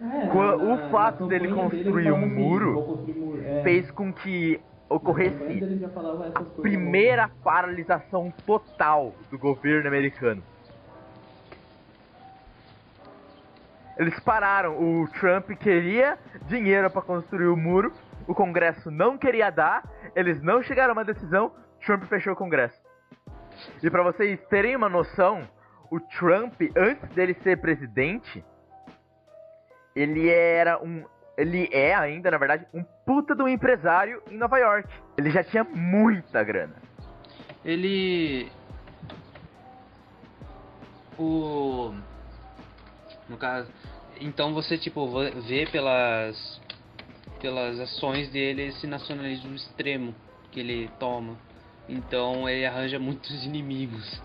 É, na- o na fato dele construir um assim, muro é. fez com que ocorresse essas coisas. primeira paralisação total do governo americano. Eles pararam. O Trump queria dinheiro para construir o muro, o Congresso não queria dar, eles não chegaram a uma decisão, Trump fechou o Congresso. E para vocês terem uma noção, o Trump, antes dele ser presidente, ele era um. Ele é ainda, na verdade, um puta de um empresário em Nova York. Ele já tinha muita grana. Ele o no caso, então você tipo vê- pelas pelas ações dele esse nacionalismo extremo que ele toma. Então ele arranja muitos inimigos,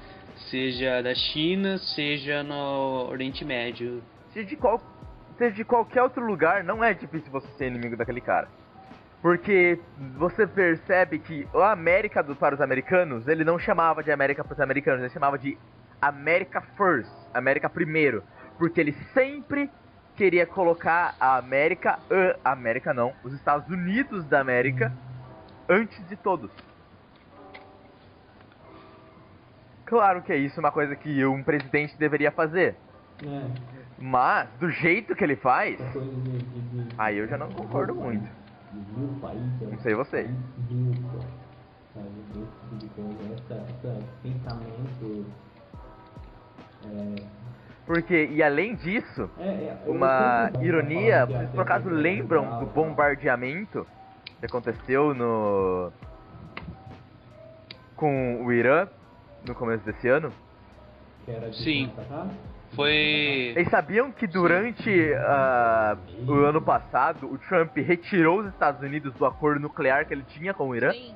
seja da China, seja no Oriente Médio. Seja de, qual, seja de qualquer outro lugar, não é difícil você ser inimigo daquele cara. Porque você percebe que a América do, para os americanos, ele não chamava de América para os americanos, ele chamava de América First, América primeiro. Porque ele sempre queria colocar a América, a América não, os Estados Unidos da América, antes de todos. Claro que é isso uma coisa que um presidente deveria fazer. É, Mas, do jeito que ele faz, aí eu já não concordo muito. é Não sei você. país rico, sabe? Esse de coisa, essa, esse pensamento. É, Porque, e além disso, é, é, uma ironia, vocês por acaso lembram do bombardeamento que aconteceu no. com o Irã no começo desse ano? Sim. Foi Eles sabiam que durante ah, o ano passado o Trump retirou os Estados Unidos do acordo nuclear que ele tinha com o Irã? Sim.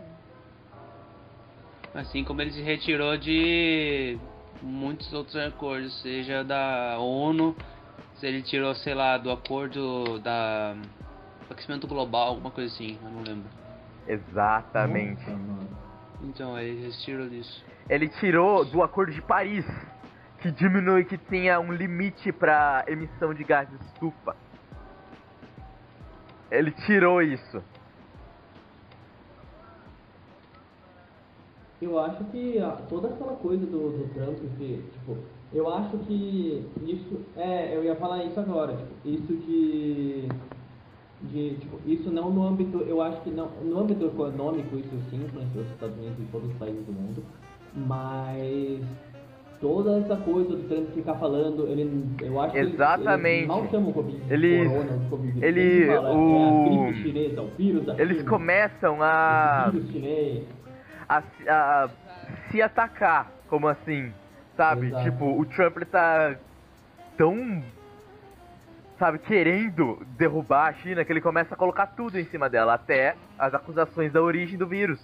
assim como ele se retirou de muitos outros acordos, seja da ONU, se ele tirou, sei lá, do acordo da aquecimento global, alguma coisa assim, eu não lembro. Exatamente. Então, ele tirou disso. Ele tirou do Acordo de Paris, que diminui, que tinha um limite para emissão de gás de estufa. Ele tirou isso. Eu acho que toda aquela coisa do, do Trump, que, tipo, eu acho que isso, é, eu ia falar isso agora, tipo, isso de, de, tipo, isso não no âmbito, eu acho que não, no âmbito econômico isso sim influenciou os Estados Unidos e todos os países do mundo, mas toda essa coisa do Trump ficar falando, ele, eu acho que ele- Exatamente. ele mal chama o Covid de Eles- corona, o Covid, ele- ele fala, é o- a gripe chinesa, o vírus da Eles China, começam a, o vírus chinês, a, se- a se atacar, como assim, sabe? Exato. Tipo, o Trump ele tá tão, sabe, querendo derrubar a China que ele começa a colocar tudo em cima dela, até as acusações da origem do vírus.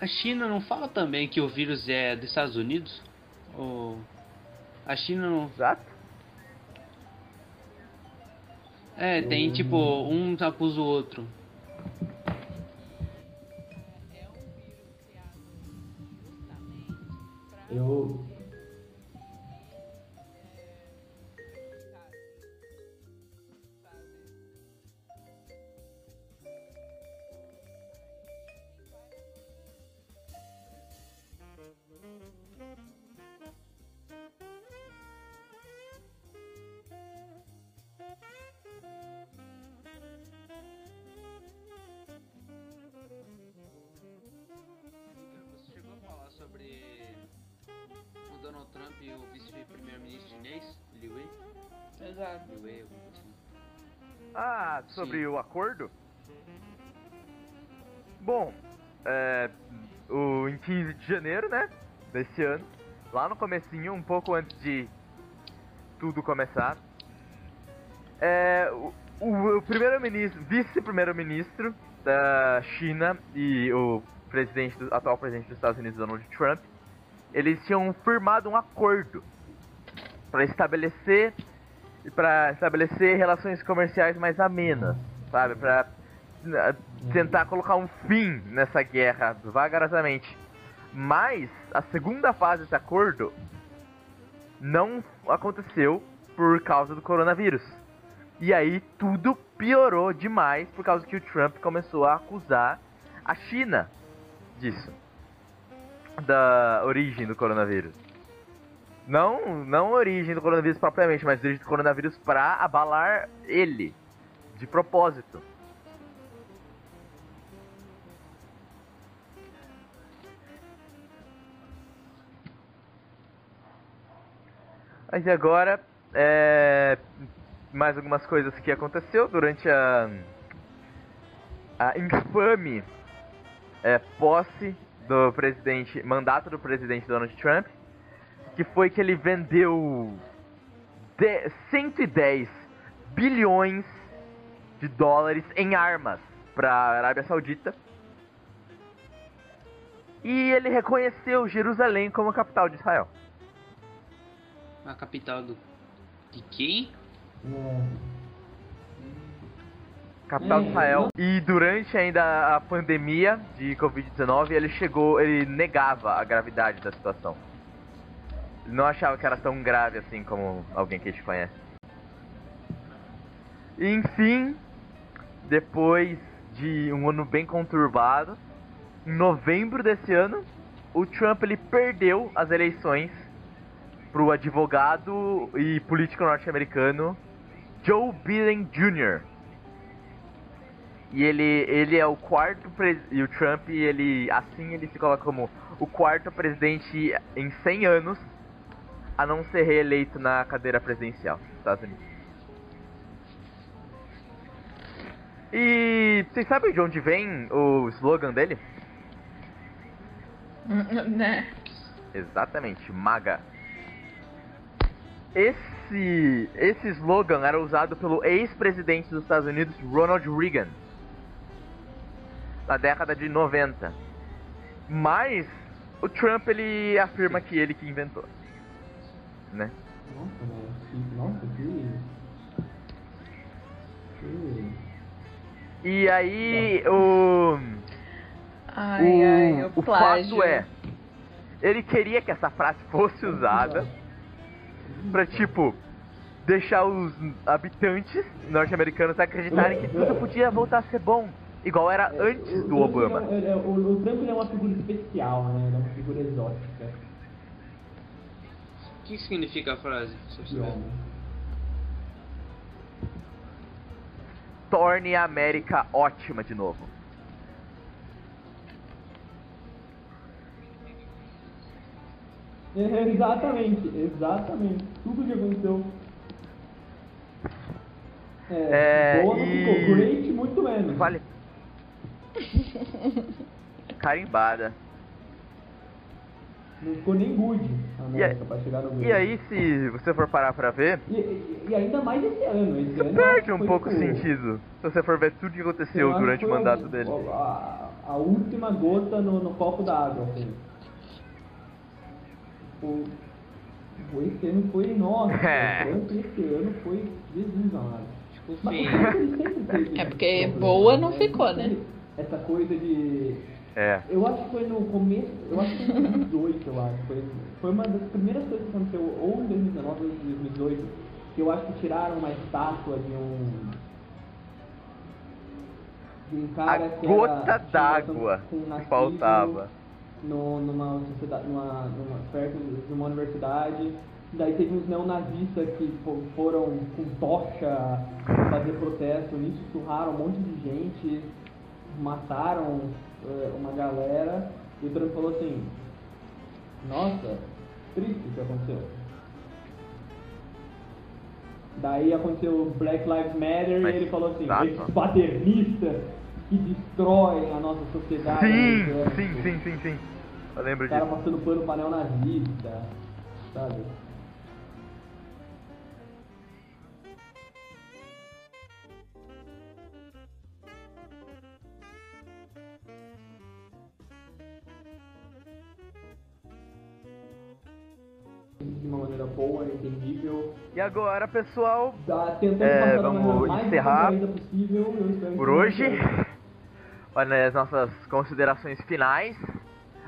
A China não fala também que o vírus é dos Estados Unidos? Ou a China não. Exato? É, tem tipo, um acusa o outro. Sobre Sim. o acordo? Bom, é, o, em 15 de janeiro, né, desse ano, lá no comecinho, um pouco antes de tudo começar, é, o, o- o primeiro-ministro, vice-primeiro-ministro da China e o presidente do, atual presidente dos Estados Unidos, Donald Trump, eles tinham firmado um acordo para estabelecer para estabelecer relações comerciais mais amenas, sabe? Para tentar colocar um fim nessa guerra vagarosamente. Mas a segunda fase desse acordo não aconteceu por causa do coronavírus. E aí tudo piorou demais por causa que o Trump começou a acusar a China disso. Da origem do coronavírus. Não, não origem do coronavírus propriamente, mas origem do coronavírus para abalar ele. De propósito. Mas e agora, é, mais algumas coisas que aconteceu durante a, a infame é, posse do presidente, mandato do presidente Donald Trump, que foi que ele vendeu de, 110 bilhões de dólares em armas para a Arábia Saudita. E ele reconheceu Jerusalém como a capital de Israel. A capital do. De quem? Capital É, de Israel. E durante ainda a pandemia de Covid-19, ele chegou, ele negava a gravidade da situação. Não achava que era tão grave assim como alguém que a gente conhece. E, enfim, depois de um ano bem conturbado, em novembro desse ano, o Trump ele perdeu as eleições pro advogado e político norte-americano Joe Biden Jr. E ele, ele é o quarto e o Trump ele assim ele se coloca como o quarto presidente em 100 anos a não ser reeleito na cadeira presidencial dos Estados Unidos. E vocês sabem de onde vem o slogan dele? né? Exatamente, MAGA. Esse, esse slogan era usado pelo ex-presidente dos Estados Unidos, Ronald Reagan, na década de 90. Mas o Trump ele afirma que ele que inventou, né? Nossa, né? Que- Nossa, que. Que. E aí o Ai, o, ai, o o plágio. fato é, ele queria que essa frase fosse usada pra tipo deixar os habitantes norte-americanos acreditarem que tudo podia voltar a ser bom, igual era antes O do Obama. é- é- o, o Trump ele é uma figura especial, né? Ele é uma figura exótica. O que significa a frase? Torne a América ótima de novo. É, exatamente, exatamente. Tudo que aconteceu. É, É, boa não e- ficou, great muito menos. Vale. Carimbada. Não ficou nem good a E, América pra chegar no e aí, se você for parar pra ver, E, e- e ainda mais esse ano. Esse ano perde um pouco o tipo, sentido. Se você for ver tudo que eu aconteceu durante o mandato a- dele. A, a última gota no, no copo d'água, assim. O, o esse ano foi, nossa, É. Trump esse ano foi Jesus amado. Tipo, Mas teve É porque boa não né? ficou, Sempre né? Essa coisa de É. eu acho que foi no começo, eu acho que foi em 2018, eu acho. Foi, foi uma das primeiras coisas que aconteceu, ou em 2019 ou em 2018, que eu acho que tiraram uma estátua de um. de um cara A que gota d'água que nazismo faltava. No, numa sociedade, numa, numa, perto de uma universidade. Daí teve uns neonazistas que fo- foram com tocha fazer protesto, nisso surraram um monte de gente, mataram uma galera, e o Trump falou assim, nossa, triste o que aconteceu. Daí aconteceu o Black Lives Matter Mas, e ele falou assim, esses paternistas que destroem a nossa sociedade. Sim, americana", sim, tipo, sim, sim, sim. Eu lembro o cara disso. passando pano pra neonazista, sabe? E agora, pessoal, Tá É, vamos encerrar possível. Por hoje. Olha as nossas considerações finais.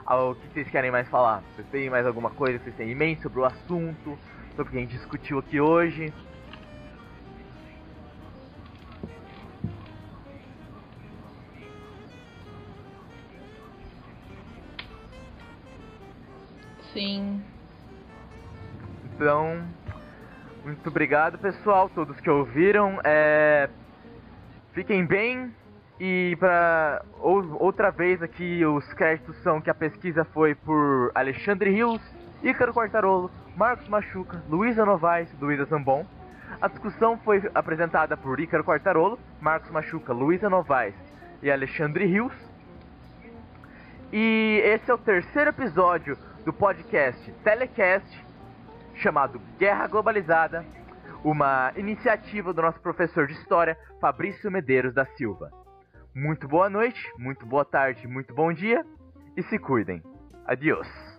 O que vocês querem mais falar? Vocês têm mais alguma coisa que vocês têm em mente sobre o assunto? Sobre o que a gente discutiu aqui hoje? Sim. Então, muito obrigado, pessoal, todos que ouviram. É, Fiquem bem. E para outra vez aqui, os créditos são que a pesquisa foi por Alexandre Rios, Ícaro Quartarolo, Marcos Machuca, Luísa Novaes, Luísa Zambon. A discussão foi apresentada por Ícaro Quartarolo, Marcos Machuca, Luísa Novaes e Alexandre Rios. E esse é o terceiro episódio do podcast Telecast, chamado Guerra Globalizada, uma iniciativa do nosso professor de História, Fabrício Medeiros da Silva. Muito boa noite, muito boa tarde, muito bom dia e se cuidem. Adiós.